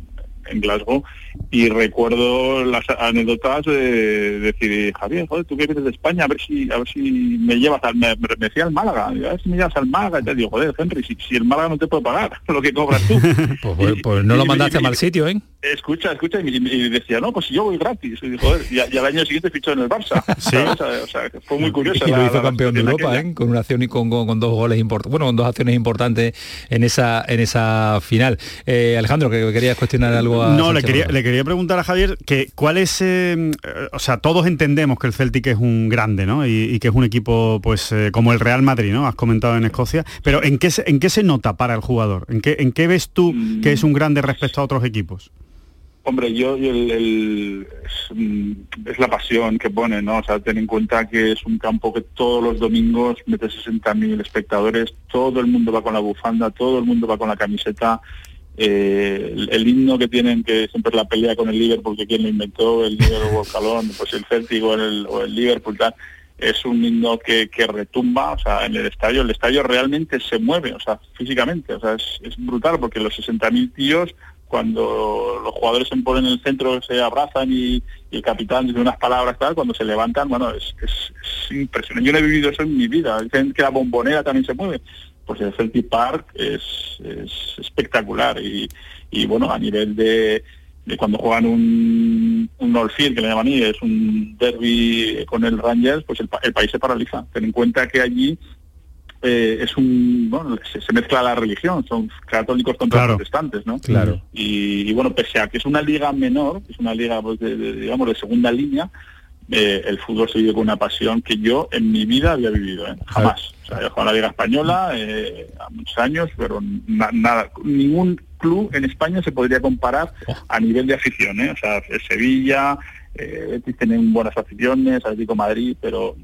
en Glasgow. Y recuerdo las anécdotas de decir Javier joder tú que vienes de España a ver si a ver si me llevas al me, me decía al Málaga a ver si me llevas al Málaga y te digo joder Henry si, si el Málaga no te puede pagar lo que cobras tú Pues, pues- pues no lo mandaste a mal sitio, ¿eh? Escucha, escucha, y, y- decía, no, pues yo voy gratis. Y, joder, y, a- y al año siguiente fichó en el Barça. O sea, fue muy curioso. Y lo hizo campeón de Europa, ¿eh? con una acción y con, con- con dos goles importantes, bueno, con dos acciones importantes en esa en esa final. Eh, Alejandro, que querías cuestionar algo a No, le quería, le quería preguntar a Javier que cuál es, eh, o sea, todos entendemos que el Celtic es un grande, ¿no? Y, y que es un equipo, pues, eh, como el Real Madrid, ¿no? Has comentado en Escocia, pero ¿en qué se, en qué se nota para el jugador? ¿En qué, en qué ves tú que es un grande respecto a otros equipos? Hombre, yo, yo el, el- es, mm, es la pasión que pone, ¿no? O sea, ten en cuenta que es un campo que todos los domingos mete 60.000 espectadores, todo el mundo va con la bufanda, todo el mundo va con la camiseta. eh, el, el himno que tienen, que siempre es la pelea con el Liverpool, que quien lo inventó, el Liverpool o el Calón, pues el Celtic o el, o el Liverpool, tal, es un himno que, que retumba, o sea, en el estadio, el estadio realmente se mueve, o sea, físicamente, o sea, es, es brutal porque los 60.000 tíos cuando los jugadores se ponen en el centro se abrazan y, el capitán dice unas palabras tal, cuando se levantan, bueno, es, es- es impresionante. Yo no he vivido eso en mi vida. Dicen que la bombonera también se mueve. Pues el Celtic Park es, es espectacular y, bueno, a nivel de, cuando juegan un, un que le llaman ahí, es un derby con el Rangers, pues el, el país se paraliza. Ten en cuenta que allí eh, es un bueno, se, se mezcla la religión, son católicos contra Claro. protestantes, ¿no? Claro. Y, y, bueno, pese a que es una liga menor, es una liga pues, de, de- digamos de segunda línea, eh, el fútbol se vive con una pasión que yo en mi vida había vivido, ¿eh? jamás. O sea, yo he jugado en la liga española eh, a muchos años, pero na- nada, ningún club en España se podría comparar a nivel de afición, ¿eh? O sea, Sevilla, eh, tienen buenas aficiones, Atlético Madrid, pero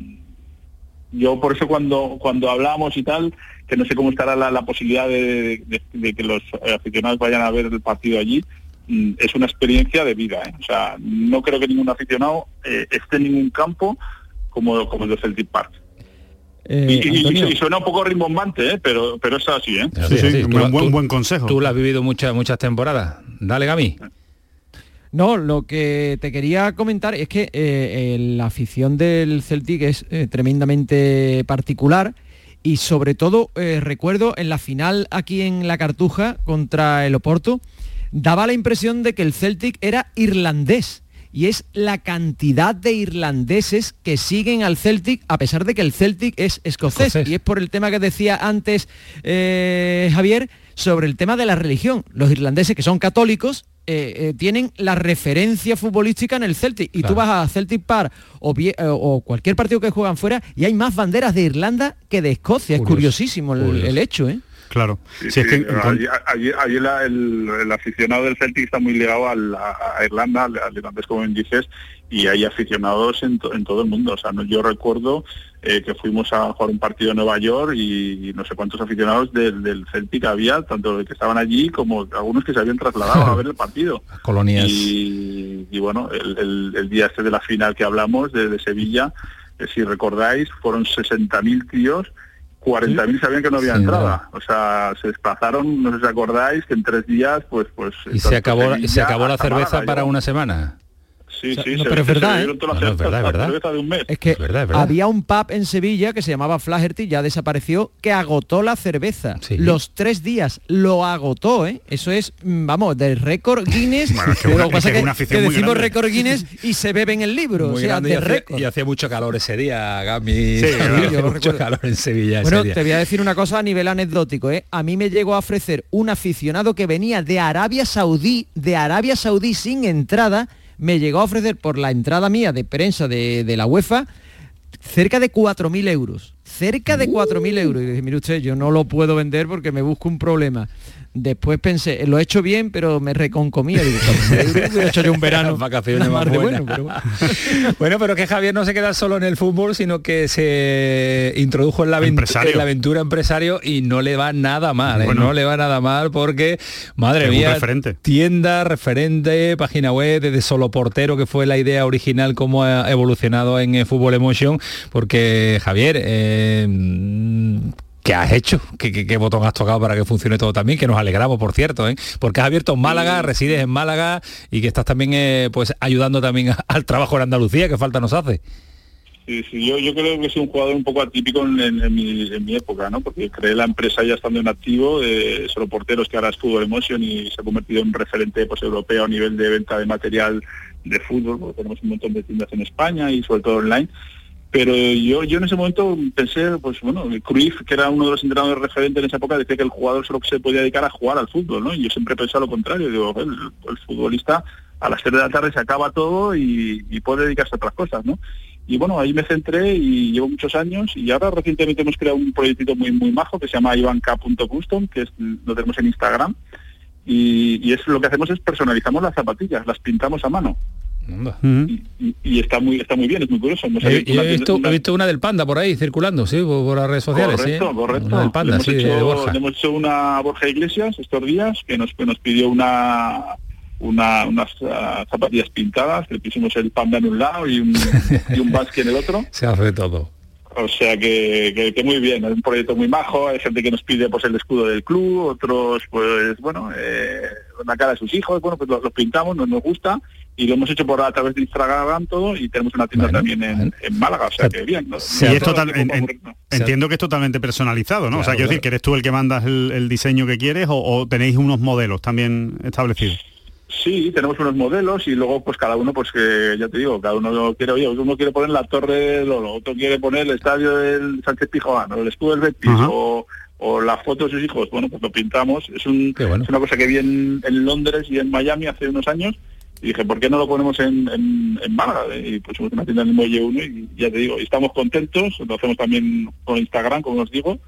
yo por eso cuando cuando hablamos y tal, que no sé cómo estará la, la posibilidad de, de- de que los eh, aficionados vayan a ver el partido allí, mm, es una experiencia de vida. ¿eh? O sea, no creo que ningún aficionado eh, esté en ningún campo como, como el de Celtic Park. Eh, y, y- Antonio. y suena un poco rimbombante, ¿eh? pero, pero es así. ¿eh? Sí, sí, tú la- tú- consejo. Tú la has vivido muchas muchas temporadas. Dale, Gami. No, lo que te quería comentar es que eh, la afición del Celtic es eh, tremendamente particular y sobre todo eh, recuerdo en la final aquí en la Cartuja contra el Oporto, daba la impresión de que el Celtic era irlandés. Y es la cantidad de irlandeses que siguen al Celtic a pesar de que el Celtic es escocés. Y es por el tema que decía antes Javier sobre el tema de la religión. Los irlandeses que son católicos eh, eh, tienen la referencia futbolística en el Celtic. Y tú vas a Celtic Park o, eh, o cualquier partido que juegan fuera y hay más banderas de Irlanda que de Escocia. es curiosísimo el, el hecho, ¿eh? Claro. Sí, es que- allí, allí- allí la- el, el aficionado del Celtic está muy ligado al- a, a Irlanda, al, al irlandés como bien dices, y hay aficionados en, to- en todo el mundo. O sea, no- yo recuerdo eh, que fuimos a jugar un partido en Nueva York y, no sé cuántos aficionados del, del Celtic había, tanto los que estaban allí como algunos que se habían trasladado a ver el partido. Colonias. Y, y bueno, el, el- el día este de la final que hablamos de, de Sevilla, eh, si recordáis, fueron 60.000 tíos 40.000 sabían que no había Sí, entrada. O sea, se desplazaron, no sé si acordáis, que en tres días, pues... pues Y se acabó, se acabó la cerveza para una semana. Sí, sí, no, se- pero es verdad, ¿eh? todas las No, no, es verdad, es verdad. cerveza de un mes. Es que verdad, es verdad. había un pub en Sevilla que se llamaba Flaherty, ya desapareció, que agotó la cerveza. Los tres días lo agotó, ¿eh? Eso es, mm, vamos, del récord Guinness. Bueno, es que pero una- lo que pasa es que decimos récord Guinness y se bebe en el libro. Muy o sea, grande y de hacía, récord. y hacía mucho calor ese día, Gami. Sí, yo mucho calor en Sevilla Bueno, ese día. te voy a decir una cosa a nivel anecdótico, ¿eh? A mí me llegó a ofrecer un aficionado que venía de Arabia Saudí, de Arabia Saudí sin entrada, me llegó a ofrecer por la entrada mía de prensa de, de la UEFA cerca de 4.000 euros. Cerca de 4.000 euros. Y dije, mire usted, yo no lo puedo vender porque me busco un problema. Después pensé, lo he hecho bien, pero me reconcomía. Digo, 4.000 euros, hubiera hecho yo un verano. Vacaciones más bueno, pero bueno. Bueno, pero que Javier no se queda solo en el fútbol, sino que se introdujo en la, en la aventura empresario y no le va nada mal, ¿eh? No le va nada mal porque, madre mía, referente. tienda, referente, página web, desde solo portero, que fue la idea original, cómo ha evolucionado en eh, Fútbol Emotion, porque Javier, eh, ¿Qué has hecho? ¿Qué, qué, qué botón has tocado para que funcione todo también? Que nos alegramos, por cierto, ¿eh? porque has abierto en Málaga, resides en Málaga y que estás también eh, pues ayudando también al trabajo en Andalucía, que falta nos hace. Sí, sí, yo, yo creo que soy un jugador un poco atípico en, en- en mi, en mi época, ¿no? Porque creé la empresa ya estando en activo, de solo porteros que ahora es Fútbol Emotion y se ha convertido en un referente pues, europeo a nivel de venta de material de fútbol, porque tenemos un montón de tiendas en España y sobre todo online. Pero yo, yo en ese momento pensé, pues bueno, Cruyff, que era uno de los entrenadores referentes en esa época, decía que el jugador solo se podía dedicar a jugar al fútbol, ¿no? Y yo siempre pensado lo contrario, digo, el, futbolista a las 3 de la tarde se acaba todo y, y puede dedicarse a otras cosas, ¿no? Y bueno, ahí me centré y llevo muchos años y ahora recientemente hemos creado un proyectito muy muy majo que se llama ivank.custom, que es, lo tenemos en Instagram. y, y es lo que hacemos es personalizamos las zapatillas, las pintamos a mano. Y, y está muy está muy bien, es muy curioso. Hemos He, una he visto, tienda- he visto una del panda por ahí circulando, sí, por, por las redes sociales. Correcto, sí. correcto. Una del panda, Le hemos, sí, de hecho, Borja. le hemos hecho una a Borja Iglesias estos días que nos, que nos pidió una, una unas ah, zapatillas pintadas, le pusimos el panda en un lado y un, y un basque en el otro. Se hace de todo. O sea que, que- que muy bien, es un proyecto muy majo, hay gente que nos pide pues el escudo del club, otros pues bueno, eh, la cara de sus hijos, bueno pues los, los pintamos, nos, nos gusta y lo hemos hecho por a través de Instagram todo y tenemos una tienda también en, en Málaga, o sea que bien. ¿no? Sí, es total- en- en- entiendo que es totalmente personalizado, ¿no? o sea, Claro, quiero decir claro. que eres tú el que mandas el, el diseño que quieres o, o tenéis unos modelos también establecidos. Sí, tenemos unos modelos y luego pues cada uno pues que ya te digo, cada uno quiere, oye, uno quiere poner la torre del Lolo, otro quiere poner el estadio del Sánchez Pijuán, o el escudo del Betis, Ajá. o, o la foto de sus hijos, bueno, pues lo pintamos. Es, un, es una cosa que vi en, en Londres y en Miami hace unos años y dije, ¿por qué no lo ponemos en, en, en Málaga? Y pusimos una tienda en el Muelle 1 y ya te digo, estamos contentos, lo hacemos también con Instagram, como os digo,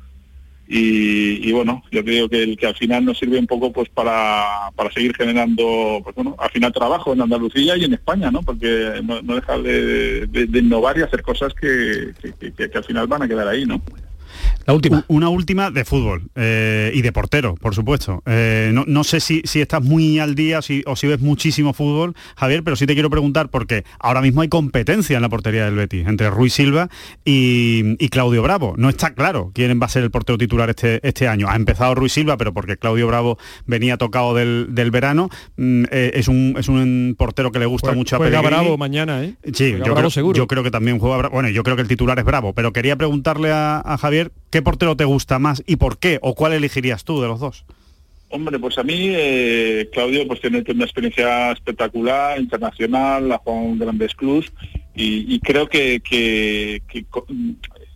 y, y bueno, yo creo que, el, que al final nos sirve un poco pues para, para seguir generando, pues bueno, al final trabajo en Andalucía y en España, ¿no? Porque no, no dejar de, de- de innovar y hacer cosas que, que- que- que al final van a quedar ahí, ¿no? La última. Una última de fútbol eh, y de portero, por supuesto. Eh, no, no sé si, si estás muy al día o si, o si ves muchísimo fútbol, Javier, pero sí te quiero preguntar porque ahora mismo hay competencia en la portería del Betis entre Ruiz Silva y, y Claudio Bravo. No está claro quién va a ser el portero titular este, este año. Ha empezado Ruiz Silva, pero porque Claudio Bravo venía tocado del, del verano. Mm, eh, es, un, es un portero que le gusta Juega- mucho a juega. Bravo mañana, ¿eh? Sí, yo Bravo creo, seguro. yo creo que también juega Bravo. Bueno, yo creo que el titular es Bravo, pero quería preguntarle a, a Javier qué portero te gusta más y por qué, o cuál elegirías tú de los dos. Hombre, pues a mí eh, Claudio pues tiene una experiencia espectacular, internacional, ha jugado en grandes clubs y, creo que, mm,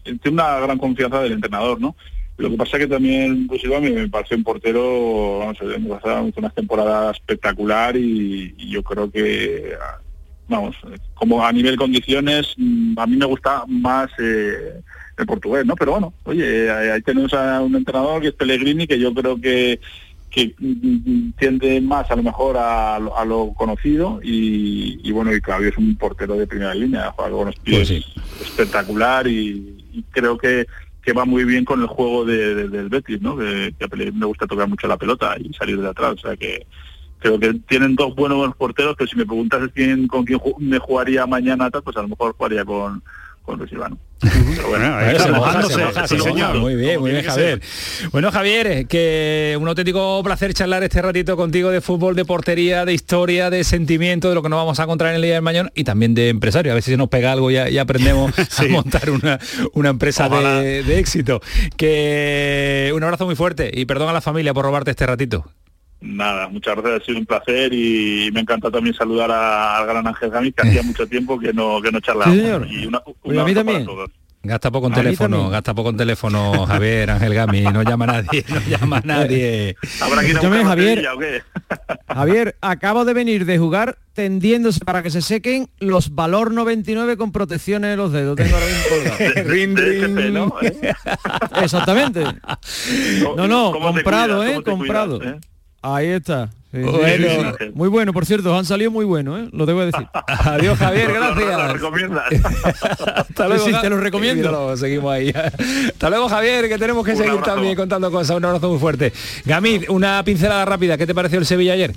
tiene una gran confianza del entrenador, ¿no? Lo que pasa que también pues, Silva me, me parece un portero, vamos a ver, una temporada espectacular y, yo creo que vamos, como a nivel condiciones, mm, a mí me gusta más eh, el portugués, ¿no? Pero bueno, oye, ahí tenemos a un entrenador que es Pellegrini, que yo creo que que mm, tiende más a lo mejor a, lo- a lo conocido y, y bueno, y Claudio es un portero de primera línea, juega con los pies espectacular y, y creo que, que va muy bien con el juego de- de- del Betis, ¿no? Que, que a Pellegrini le gusta tocar mucho la pelota y salir de atrás, o sea que creo que tienen dos buenos, porteros, pero si me preguntas quién, con quién me jugaría mañana, tal, pues a lo mejor jugaría con, con. Pero bueno, está, mojándose, moja, sí, señor. Muy bien, muy Javier. Bueno, Javier, que un auténtico placer charlar este ratito contigo de fútbol, de portería, de historia, de sentimiento, de lo que nos vamos a encontrar en el día de mañana y también de empresario. A ver si nos pega algo y, y aprendemos a montar una, una empresa de, de éxito. Que un abrazo muy fuerte y perdón a la familia por robarte este ratito. Nada, muchas gracias, ha sido un placer y me encanta también saludar a- al gran Ángel Gami, que hacía mucho tiempo que no, que no charlábamos. Sí, señor. Y una- un Oye, a mí también. todos. Gasta poco en teléfono, también. gasta poco en teléfono, Javier, Ángel Gami, no llama a nadie, no llama a nadie. ¿Habrá que ir a Escúchame, buscar Javier. batería o qué? Javier, acabo de venir de jugar tendiéndose para que se sequen los Valor 99 con protecciones de los dedos. Tengo ahora mismo. Rin, rin. ¿no? Exactamente. No, no, ¿Cómo te comprado, cuidas? ¿eh? ¿Cómo te comprado. cuidas, eh? Ahí está. Sí, Bueno. sí, sí. Muy bueno, por cierto, han salido muy buenos, ¿eh? Lo debo decir. Adiós, Javier, ¿Lo- lo- lo gracias. recomiendas? Hasta luego, te lo recomiendo. Míralo, seguimos ahí. Hasta luego, Javier, que tenemos que Un seguir abrazo. también contando cosas. Un abrazo muy fuerte. Gamid, una pincelada rápida. ¿Qué te pareció el Sevilla ayer?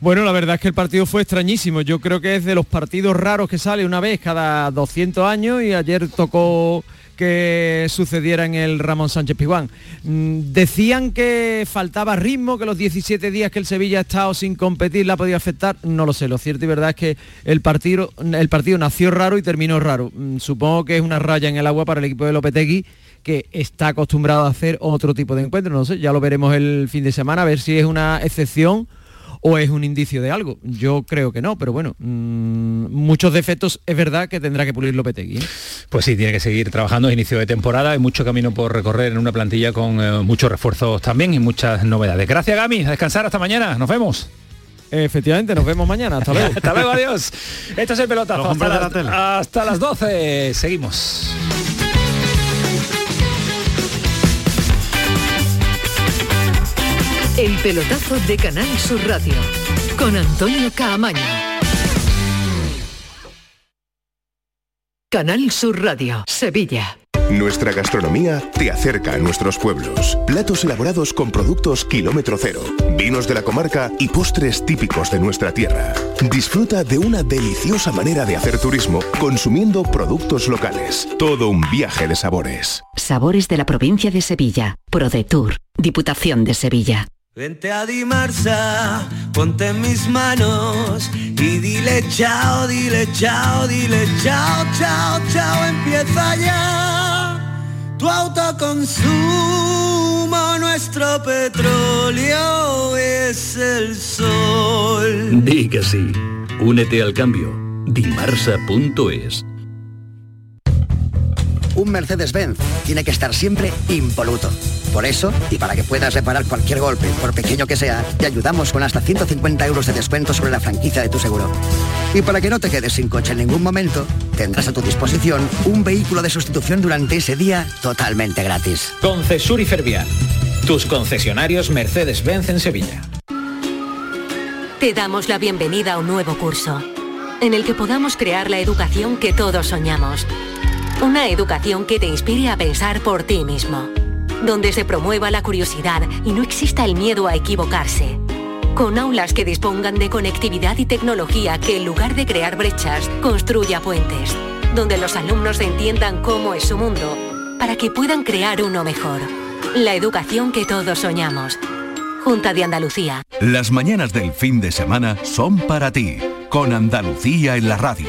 Bueno, la verdad es que el partido fue extrañísimo. Yo creo que es de los partidos raros que sale una vez cada 200 años y ayer tocó que sucediera en el Ramón Sánchez Pizjuán. Mm, Decían que faltaba ritmo, que los 17 días que el Sevilla ha estado sin competir la podía afectar. No lo sé, lo cierto y verdad es que el partido, el partido nació raro y terminó raro. Mm, Supongo que es una raya en el agua para el equipo de Lopetegui que está acostumbrado a hacer otro tipo de encuentros. No sé, ya lo veremos el fin de semana, a ver si es una excepción o es un indicio de algo. Yo creo que no, pero bueno, mm, muchos defectos es verdad que tendrá que pulir Lopetegui. ¿eh? Pues sí, tiene que seguir trabajando. Es inicio de temporada. Hay mucho camino por recorrer en una plantilla con eh, muchos refuerzos también y muchas novedades. Gracias, Gami. A descansar hasta mañana. Nos vemos. Efectivamente, nos vemos mañana. Hasta luego. hasta luego, adiós. Esto es el pelotazo. La hasta las 12. Seguimos. El pelotazo de Canal Sur Radio con Antonio Caamaño. Canal Sur Radio, Sevilla. Nuestra gastronomía te acerca a nuestros pueblos. Platos elaborados con productos kilómetro cero, vinos de la comarca y postres típicos de nuestra tierra. Disfruta de una deliciosa manera de hacer turismo consumiendo productos locales. Todo un viaje de sabores. Sabores de la provincia de Sevilla. ProDetour. Diputación de Sevilla. Vente a Dimarsa, ponte en mis manos y dile chao, dile chao, dile chao, chao, chao, empieza ya tu autoconsumo, nuestro petróleo es el sol. Di que sí. Únete al cambio. Dimarsa.es Un Mercedes-Benz tiene que estar siempre impoluto. Por eso, y para que puedas reparar cualquier golpe, por pequeño que sea, te ayudamos con hasta 150 euros de descuento sobre la franquicia de tu seguro. Y para que no te quedes sin coche en ningún momento, tendrás a tu disposición un vehículo de sustitución durante ese día totalmente gratis. Concesur y Fervial, tus concesionarios Mercedes-Benz en Sevilla. Te damos la bienvenida a un nuevo curso, en el que podamos crear la educación que todos soñamos. Una educación que te inspire a pensar por ti mismo, donde se promueva la curiosidad y no exista el miedo a equivocarse. Con aulas que dispongan de conectividad y tecnología que en lugar de crear brechas, construya puentes, donde los alumnos entiendan cómo es su mundo, para que puedan crear uno mejor. La educación que todos soñamos. Junta de Andalucía. Las mañanas del fin de semana son para ti, con Andalucía en la radio,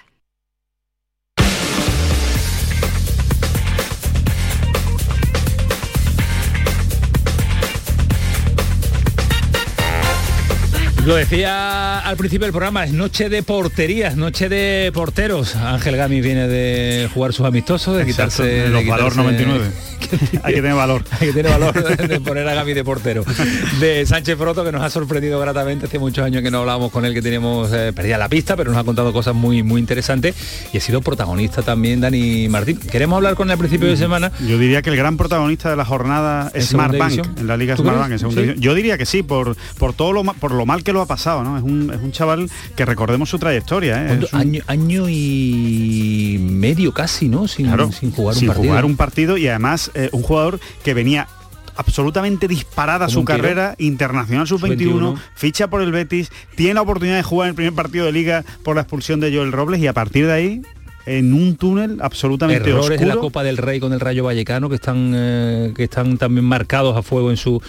Lo decía al principio del programa, es noche de porterías, noche de porteros. Ángel Gami viene de jugar sus amistosos, de Exacto, quitarse... los de valor quitarse- 99. Hay que tener valor. Hay que tener valor de poner a Gami de portero. De Sánchez Froto, que nos ha sorprendido gratamente. Hace muchos años que no hablábamos con él, que teníamos eh, perdida la pista, pero nos ha contado cosas muy, muy interesantes. Y ha sido protagonista también Dani Martín. Queremos hablar con él al principio de semana. Yo diría que el gran protagonista de la jornada ¿En es Smart Bank, división? en la Liga ¿Tú Smart? Bank, en segunda Sí. división. Yo diría que sí, por, por todo lo por lo mal que lo ha pasado, ¿no? Es un, es un chaval que recordemos su trayectoria, ¿eh? Año, año y medio casi, ¿no? Sin, Claro, sin jugar sin un partido. jugar un partido y además eh, un jugador que venía absolutamente disparada Como su carrera internacional sub-21 Sub-21. ficha por el Betis tiene la oportunidad de jugar en el primer partido de liga por la expulsión de Joel Robles y a partir de ahí en un túnel absolutamente errores oscuro en la Copa del Rey con el Rayo Vallecano que están eh, que están también marcados a fuego en su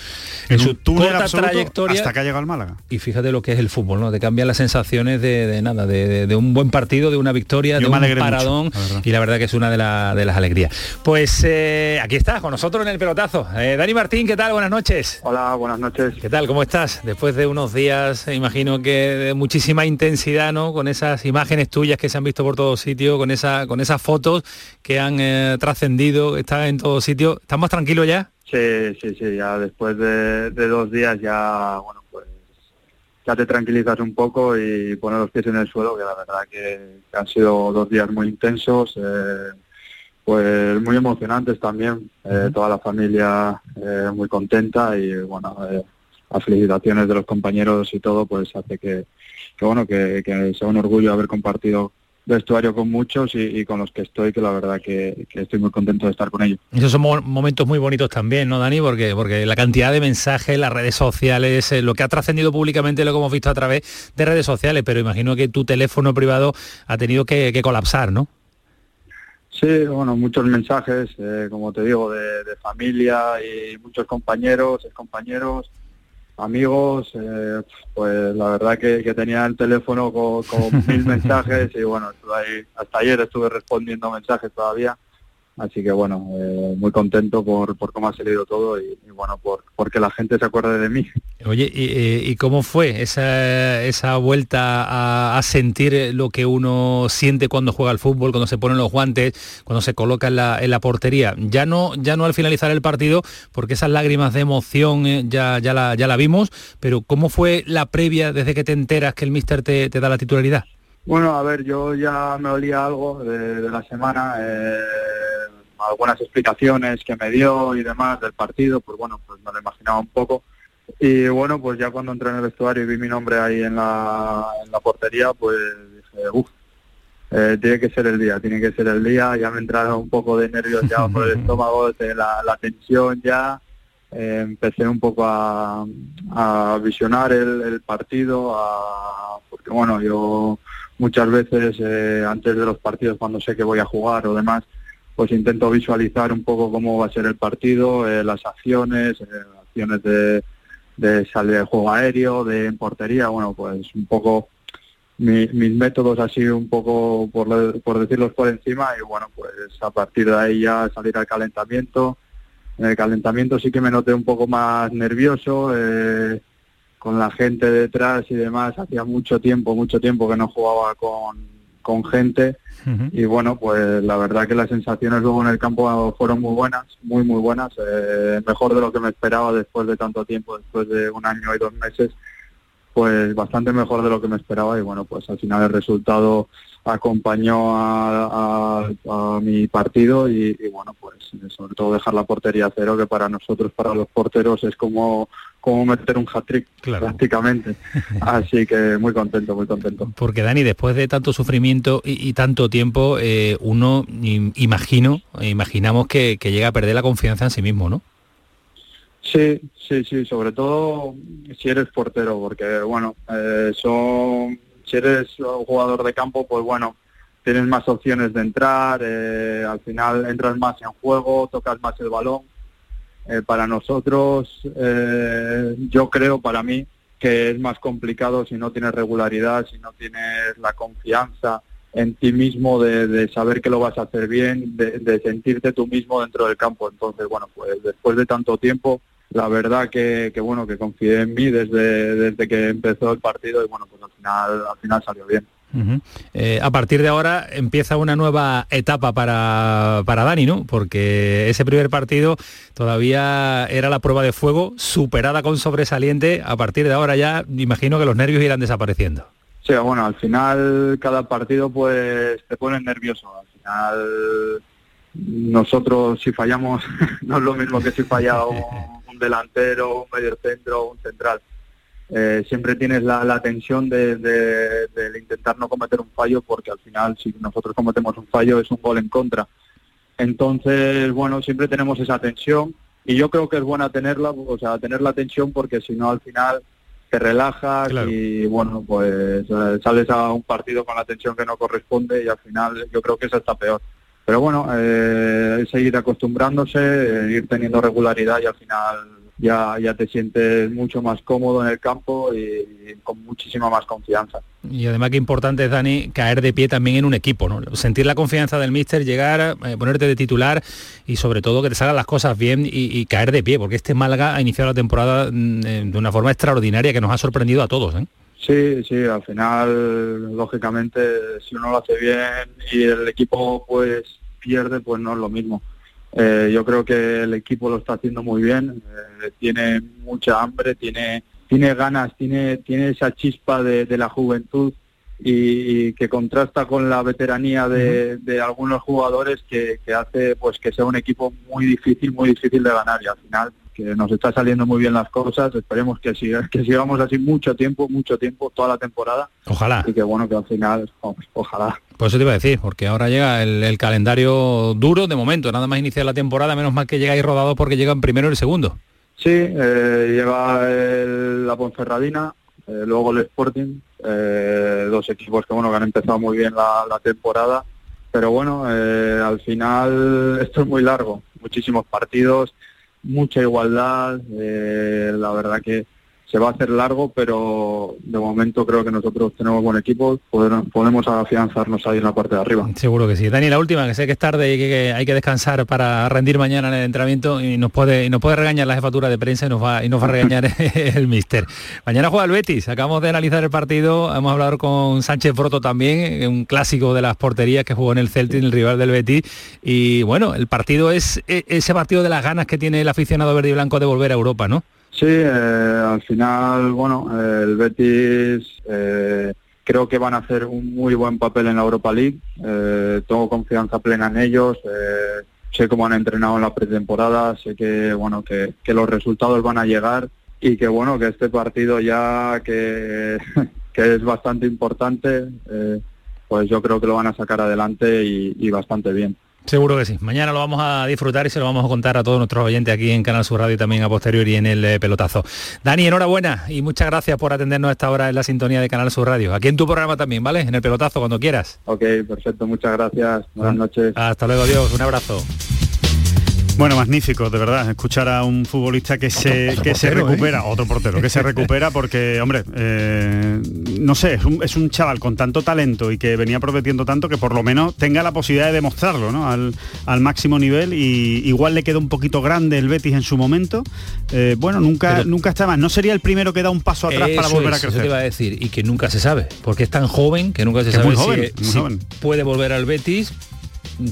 en, en su túnel absoluto trayectoria. hasta que ha llegado al Málaga. Y fíjate lo que es el fútbol no te cambian las sensaciones de, de nada de, de- de un buen partido de una victoria Yo de un mucho, paradón la y la verdad que es una de, la- de las alegrías. Pues eh, aquí estás con nosotros en el pelotazo. Eh, Dani Martín qué tal buenas noches. Hola, buenas noches. ¿Qué tal? ¿Cómo estás? Después de unos días, imagino que de muchísima intensidad, ¿no? Con esas imágenes tuyas que se han visto por todos sitios, con esa, con esas fotos que han eh, trascendido, están en todos sitios. ¿Estás más tranquilo ya? Sí, sí, sí, ya después de, de dos días ya, bueno, pues ya te tranquilizas un poco y pones los pies en el suelo, que la verdad que, que han sido dos días muy intensos, eh, pues muy emocionantes también, eh, toda la familia eh, muy contenta y bueno, eh, las felicitaciones de los compañeros y todo, pues hace que, que bueno, que, que sea un orgullo haber compartido vestuario con muchos y, y con los que estoy, que la verdad que, que estoy muy contento de estar con ellos. Esos son mo- momentos muy bonitos también, ¿no, Dani? Porque, porque la cantidad de mensajes, las redes sociales, eh, lo que ha trascendido públicamente lo que hemos visto a través de redes sociales, pero imagino que tu teléfono privado ha tenido que, que colapsar, ¿no? Sí, bueno, muchos mensajes, eh, como te digo, de, de familia y muchos compañeros, compañeros, amigos, eh, pues la verdad que, que tenía el teléfono con, mil mensajes y bueno, ahí, hasta ayer estuve respondiendo mensajes todavía Así que bueno, eh, muy contento por, por cómo ha salido todo y, y bueno, por porque la gente se acuerde de mí. Oye, ¿y, eh, y cómo fue esa, esa vuelta a, a sentir lo que uno siente cuando juega al fútbol, cuando se ponen los guantes, cuando se coloca en la, en la portería? Ya no, ya no al finalizar el partido, porque esas lágrimas de emoción eh, ya, ya, la, ya la vimos, pero ¿cómo fue la previa desde que te enteras que el míster te, te da la titularidad? Bueno, a ver, yo ya me olía algo de, de la semana, eh, algunas explicaciones que me dio y demás del partido, pues bueno, pues me lo imaginaba un poco. Y bueno, pues ya cuando entré en el vestuario y vi mi nombre ahí en la, en la portería, pues dije, uff, eh, tiene que ser el día, tiene que ser el día, ya me entraron un poco de nervios ya por el estómago, de la, la tensión ya, eh, empecé un poco a, a visionar el, el partido, a, porque bueno, yo muchas veces eh, antes de los partidos cuando sé que voy a jugar o demás, pues intento visualizar un poco cómo va a ser el partido, eh, las acciones, eh, acciones de, de salir de juego aéreo, de portería, bueno, pues un poco mi- mis métodos así un poco, por, por decirlos por encima, y bueno, pues a partir de ahí ya salir al calentamiento. En el calentamiento sí que me noté un poco más nervioso, eh, con la gente detrás y demás. Hacía mucho tiempo, mucho tiempo que no jugaba con, con gente. Y bueno, pues la verdad que las sensaciones luego en el campo fueron muy buenas, muy, muy buenas. eh, mejor de lo que me esperaba después de tanto tiempo, después de un año y dos meses. Pues bastante mejor de lo que me esperaba y bueno, pues al final el resultado acompañó a, a- a mi partido y, y bueno, pues sobre todo dejar la portería a cero, que para nosotros, para los porteros, es como, como meter un hat-trick prácticamente. Así que muy contento, muy contento. Porque Dani, después de tanto sufrimiento y, y tanto tiempo, eh, uno im- imagino, imaginamos que, que llega a perder la confianza en sí mismo, ¿no? Sí, sí, sí, sobre todo si eres portero, porque bueno, eh, son, si eres jugador de campo, pues bueno, tienes más opciones de entrar, eh, al final entras más en juego, tocas más el balón. Eh, para nosotros, eh, yo creo, para mí, que es más complicado si no tienes regularidad, si no tienes la confianza en ti mismo de, de saber que lo vas a hacer bien, de, de sentirte tú mismo dentro del campo. Entonces, bueno, pues después de tanto tiempo, la verdad que, que bueno, que confié en mí desde, desde que empezó el partido y bueno, pues al final, al final salió bien. Eh, a partir de ahora empieza una nueva etapa para, para Dani, ¿no? Porque ese primer partido todavía era la prueba de fuego, superada con sobresaliente. A partir de ahora ya imagino que los nervios irán desapareciendo. Sí, bueno, al final cada partido pues te pone nervioso. Al final nosotros si fallamos no es lo mismo que si falla un, un delantero, un medio centro, un central. Eh, siempre tienes la, la tensión de, de- de intentar no cometer un fallo porque al final si nosotros cometemos un fallo es un gol en contra. Entonces, bueno, siempre tenemos esa tensión y yo creo que es buena tenerla, o sea, tener la tensión porque si no al final te relajas y bueno, pues eh, sales a un partido con la tensión que no corresponde y al final yo creo que eso está peor. Pero bueno, eh, seguir acostumbrándose, eh, ir teniendo regularidad y al final ya, ya te sientes mucho más cómodo en el campo y, con muchísima más confianza. Y además que importante es, Dani, caer de pie también en un equipo, ¿no? Sentir la confianza del míster, llegar, eh, ponerte de titular y sobre todo que te salgan las cosas bien y, y caer de pie, porque este Málaga ha iniciado la temporada mm, eh, de una forma extraordinaria que nos ha sorprendido a todos, ¿eh? Sí, sí, al final, lógicamente, si uno lo hace bien y el equipo pues pierde, pues no es lo mismo. Eh, yo creo que el equipo lo está haciendo muy bien, eh, tiene mucha hambre, tiene tiene ganas, tiene tiene esa chispa de, de la juventud y, y que contrasta con la veteranía de, de algunos jugadores que, que hace pues que sea un equipo muy difícil, muy difícil de ganar y al final que nos está saliendo muy bien las cosas, esperemos que siga, que sigamos así mucho tiempo, mucho tiempo, toda la temporada. Ojalá. Y que bueno, que al final, ojalá. Por eso te iba a decir, porque ahora llega el, el calendario duro de momento, nada más iniciar la temporada, menos mal que llegáis rodados porque llegan primero y el segundo. Sí, eh, lleva el- la Ponferradina, eh, luego el Sporting, eh, dos equipos que bueno que han empezado muy bien la, la temporada, pero bueno, eh, al final esto es muy largo, muchísimos partidos, mucha igualdad, eh, la verdad que se va a hacer largo, pero de momento creo que nosotros tenemos buen equipo, poder- podemos afianzarnos ahí en la parte de arriba. Seguro que sí. Dani, la última, que sé que es tarde y que, hay que descansar para rendir mañana en el entrenamiento y nos puede, y nos puede regañar la jefatura de prensa y nos va, y nos va a regañar el mister. Mañana juega el Betis, acabamos de analizar el partido, hemos hablado con Sánchez Broto también, un clásico de las porterías que jugó en el Celtic, el rival del Betis. Y bueno, el partido es e- ese partido de las ganas que tiene el aficionado verde y blanco de volver a Europa, ¿no? Sí, eh, al final, bueno, eh, el Betis eh, creo que van a hacer un muy buen papel en la Europa League. Eh, tengo confianza plena en ellos. sé cómo han entrenado en la pretemporada. Sé que, bueno, que, los resultados van a llegar y que, bueno, que este partido ya que, que es bastante importante, pues yo creo que lo van a sacar adelante y bastante bien. Seguro que sí. Mañana lo vamos a disfrutar y se lo vamos a contar a todos nuestros oyentes aquí en Canal Sur Radio y también a posteriori en el eh, pelotazo. Dani, enhorabuena y muchas gracias por atendernos a esta hora en la sintonía de Canal Sur Radio. Aquí en tu programa también, ¿vale? En el pelotazo cuando quieras. Ok, perfecto. Muchas gracias. Buenas noches. Hasta luego, Dios. Un abrazo. Bueno, magnífico, de verdad, escuchar a un futbolista que se, otro que se ¿eh? recupera, otro portero, que se recupera porque, hombre, eh, no sé, es un, es un chaval con tanto talento y que venía prometiendo tanto que por lo menos tenga la posibilidad de demostrarlo ¿no? al, al máximo nivel y igual le quedó un poquito grande el Betis en su momento. Eh, bueno, nunca, Pero- nunca está más, no sería el primero que da un paso atrás para volver a es, eso te crecer. iba a decir y que nunca se sabe porque es tan joven que nunca se Que sabe muy si- joven, si, muy joven. puede volver al Betis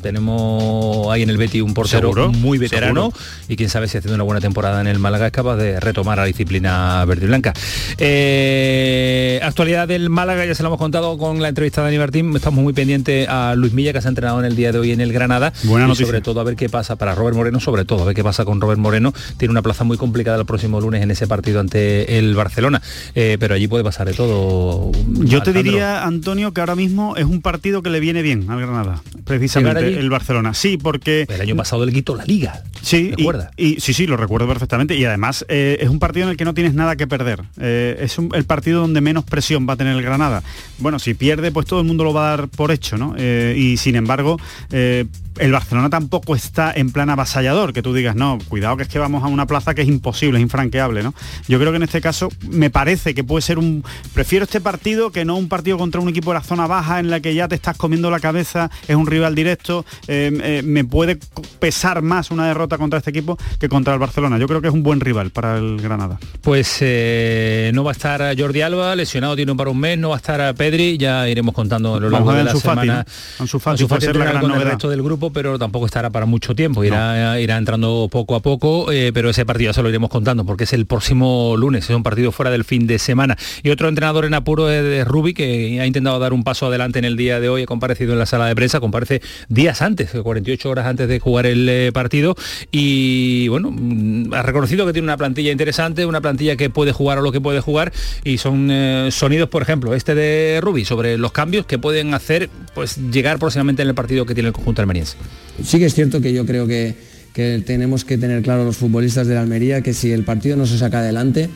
tenemos ahí en el Betis un portero Seguro, muy veterano seguro. y quién sabe si haciendo una buena temporada en el Málaga es capaz de retomar la disciplina verde y blanca. Eh, actualidad del Málaga, ya se lo hemos contado con la entrevista de Dani Martín, estamos muy pendientes a Luis Milla que se ha entrenado en el día de hoy en el Granada Buena y noticia. sobre todo a ver qué pasa para Robert Moreno, sobre todo a ver qué pasa con Robert Moreno, tiene una plaza muy complicada el próximo lunes en ese partido ante el Barcelona, Eh, pero allí puede pasar de todo. Yo te diría, Antonio, que ahora mismo es un partido que le viene bien al Granada, precisamente allí? el Barcelona. Sí, porque El año pasado le quitó la liga. Sí, y, ¿Recuerda? y- sí, sí, lo recuerdo perfectamente. Y además eh, es un partido en el que no tienes nada que perder. Eh, es un- el partido donde menos presión va a tener el Granada. Bueno, si pierde, pues todo el mundo lo va a dar por hecho, ¿no? Eh, y sin embargo, eh, el Barcelona tampoco está en plan avasallador, que tú digas, no, cuidado que es que vamos a una plaza que es imposible, es infranqueable, ¿no? Yo creo que en este caso me parece que puede ser un... Prefiero este partido que no un partido contra un equipo de la zona baja en la que ya te estás comiendo la cabeza, es un rival directo, eh, eh, me puede pesar más una derrota contra este equipo que contra el Barcelona. Yo creo que es un buen rival para el Granada. Pues eh, no va a estar Jordi Alba, lesionado tiene un para un mes, no va a estar Pedri, ya iremos contando a lo largo de la semana. ¿no? Ansu Fati Ansu puede Fati ser la gran con el novedad. resto del grupo, pero tampoco estará para mucho tiempo, irá, irá entrando poco a poco, pero ese partido ya se lo iremos contando porque es el próximo lunes, es un partido fuera del fin de semana. Y otro entrenador en apuro es de Rubi, que ha intentado dar un paso adelante en el día de hoy, ha comparecido en la sala de prensa, comparece días antes, 48 horas antes de jugar el eh, partido, y bueno, mm, ha reconocido que tiene una plantilla interesante, una plantilla que puede jugar a lo que puede jugar, y son eh, sonidos, por ejemplo, este de Rubi, sobre los cambios que pueden hacer, pues llegar próximamente en el partido que tiene el conjunto almeriense. Sí que es cierto que yo creo que, que tenemos que tener claro los futbolistas de la Almería que si el partido no se saca adelante,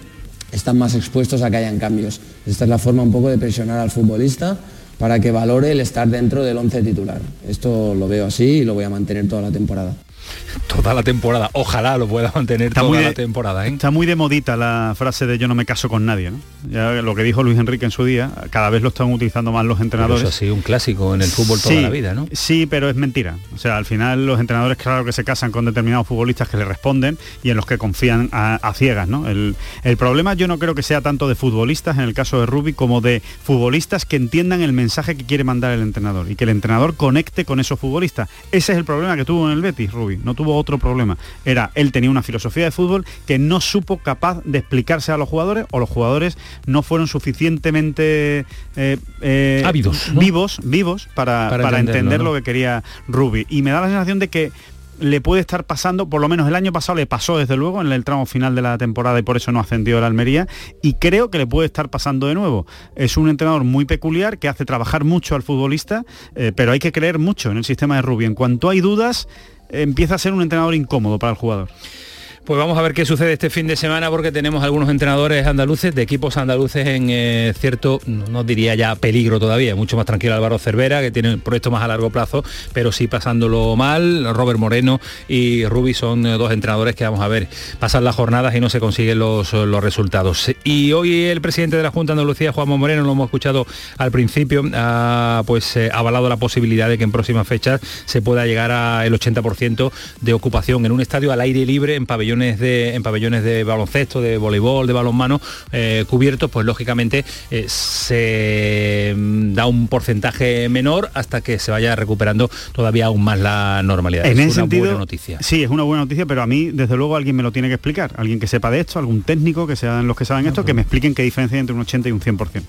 están más expuestos a que hayan cambios. Esta es la forma un poco de presionar al futbolista para que valore el estar dentro del once titular. Esto lo veo así y lo voy a mantener toda la temporada. Toda la temporada, ojalá lo pueda mantener Está toda de- la temporada. ¿eh? Está muy de modita la frase de yo no me caso con nadie, ¿no? Ya lo que dijo Luis Enrique en su día, cada vez lo están utilizando más los Pero entrenadores. eso ha sido un clásico en el fútbol toda Sí, la vida, ¿no? Sí, pero es mentira. O sea, al final los entrenadores, claro que se casan con determinados futbolistas que le responden y en los que confían a, a ciegas, ¿no? El, el problema yo no creo que sea tanto de futbolistas, en el caso de Rubi, como de futbolistas que entiendan el mensaje que quiere mandar el entrenador y que el entrenador conecte con esos futbolistas. Ese es el problema que tuvo en el Betis, Rubi. No tuvo otro problema. Era, él tenía una filosofía de fútbol que no supo capaz de explicarse a los jugadores o los jugadores no fueron suficientemente eh, eh, Ávidos, ¿no? vivos, vivos para, Para para entender lo que quería Rubi. Y me da la sensación de que le puede estar pasando, por lo menos el año pasado le pasó desde luego en el tramo final de la temporada y por eso no ascendió el Almería y creo que le puede estar pasando de nuevo. Es un entrenador muy peculiar que hace trabajar mucho al futbolista, eh, pero hay que creer mucho en el sistema de Rubi. En cuanto hay dudas, empieza a ser un entrenador incómodo para el jugador. Pues vamos a ver qué sucede este fin de semana porque tenemos algunos entrenadores andaluces, de equipos andaluces en eh, cierto, no, diría ya peligro todavía, mucho más tranquilo Álvaro Cervera, que tiene un proyecto más a largo plazo, pero sí pasándolo mal. Robert Moreno y Rubi son eh, dos entrenadores que vamos a ver, pasan las jornadas y no se consiguen los, los resultados. Y hoy el presidente de la Junta de Andalucía, Juanmo Moreno, lo hemos escuchado al principio, ha pues eh, avalado la posibilidad de que en próximas fechas se pueda llegar al 80% de ocupación en un estadio al aire libre en pabellones de en pabellones de baloncesto, de voleibol, de balonmano eh, cubiertos, pues lógicamente eh, se mm, da un porcentaje menor hasta que se vaya recuperando todavía aún más la normalidad. En es ese una sentido, buena noticia. Sí, es una buena noticia, pero a mí, desde luego, alguien me lo tiene que explicar. Alguien que sepa de esto, algún técnico, que sean los que saben esto, que me expliquen qué diferencia hay entre un 80 y un 100%.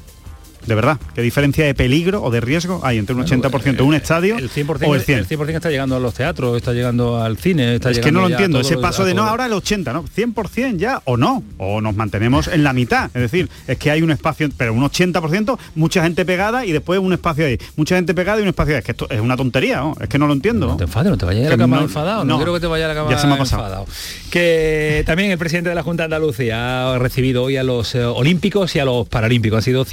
De verdad, qué diferencia de peligro o de riesgo hay entre un 80% de un estadio El 100%, o el 100. el 100% está llegando a los teatros, está llegando al cine, está Es que no lo entiendo, ese paso de no, ahora el 80, ¿no? 100% ya o no, o nos mantenemos en la mitad, es decir, es que hay un espacio, pero un 80%, mucha gente pegada y después un espacio ahí, mucha gente pegada y un espacio ahí, es que esto es una tontería, ¿no? es que no lo entiendo. No te enfades, no te vayas a la cama enfadado, no, quiero que te vayas a la cama ya se me ha pasado. enfadado. Que también el presidente de la Junta de Andalucía ha recibido hoy a los eh, olímpicos y a los paralímpicos. Han sido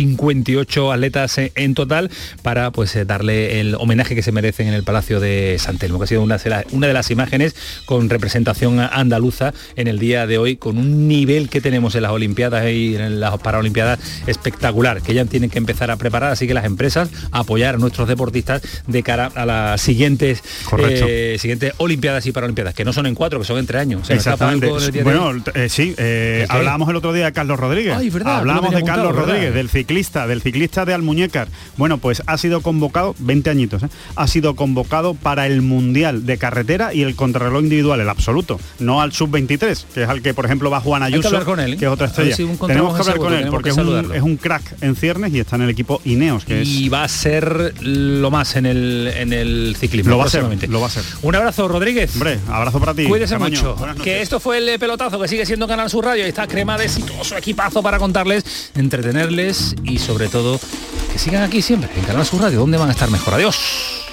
58 atletas en total para pues eh, darle el homenaje que se merecen en el Palacio de San Telmo, que ha sido una de, las, una de las imágenes con representación andaluza en el día de hoy, con un nivel que tenemos en las Olimpiadas y en las Paralimpiadas espectacular, que ya tienen que empezar a preparar, así que las empresas apoyar a nuestros deportistas de cara a las siguientes, eh, siguientes Olimpiadas y Paralimpiadas, que no son en cuatro, que son entre años. O sea, ¿me escapa Exactamente. en? Bueno, eh, sí, eh, hablábamos el otro día de Carlos Rodríguez. Ay, verdad, Hablábamos de Carlos Rodríguez, ¿verdad? del ciclista, del ciclista de Almuñécar. Bueno, pues ha sido convocado, 20 añitos, ¿eh? ha sido convocado para el Mundial de Carretera y el contrarreloj individual, el absoluto, no al sub-23, que es al que, por ejemplo, va Juan que Ayuso, hablar con él, ¿eh? que es otra ver estrella. si tenemos que hablar con él, porque que es un, saludarlo. es un crack en ciernes y está en el equipo Ineos, que es... Y va a ser lo más en el, en el ciclismo. Lo va a ser, lo va a ser. Un abrazo, Rodríguez. Hombre, abrazo para ti. Cuídese Camaño. mucho. Que esto fue el pelotazo que sigue siendo Canal Sur Radio. Y está crema de y todo su equipazo para contarles, entretenerles y sobre todo que sigan aquí siempre en Canal Sur Radio, donde van a estar mejor. Adiós.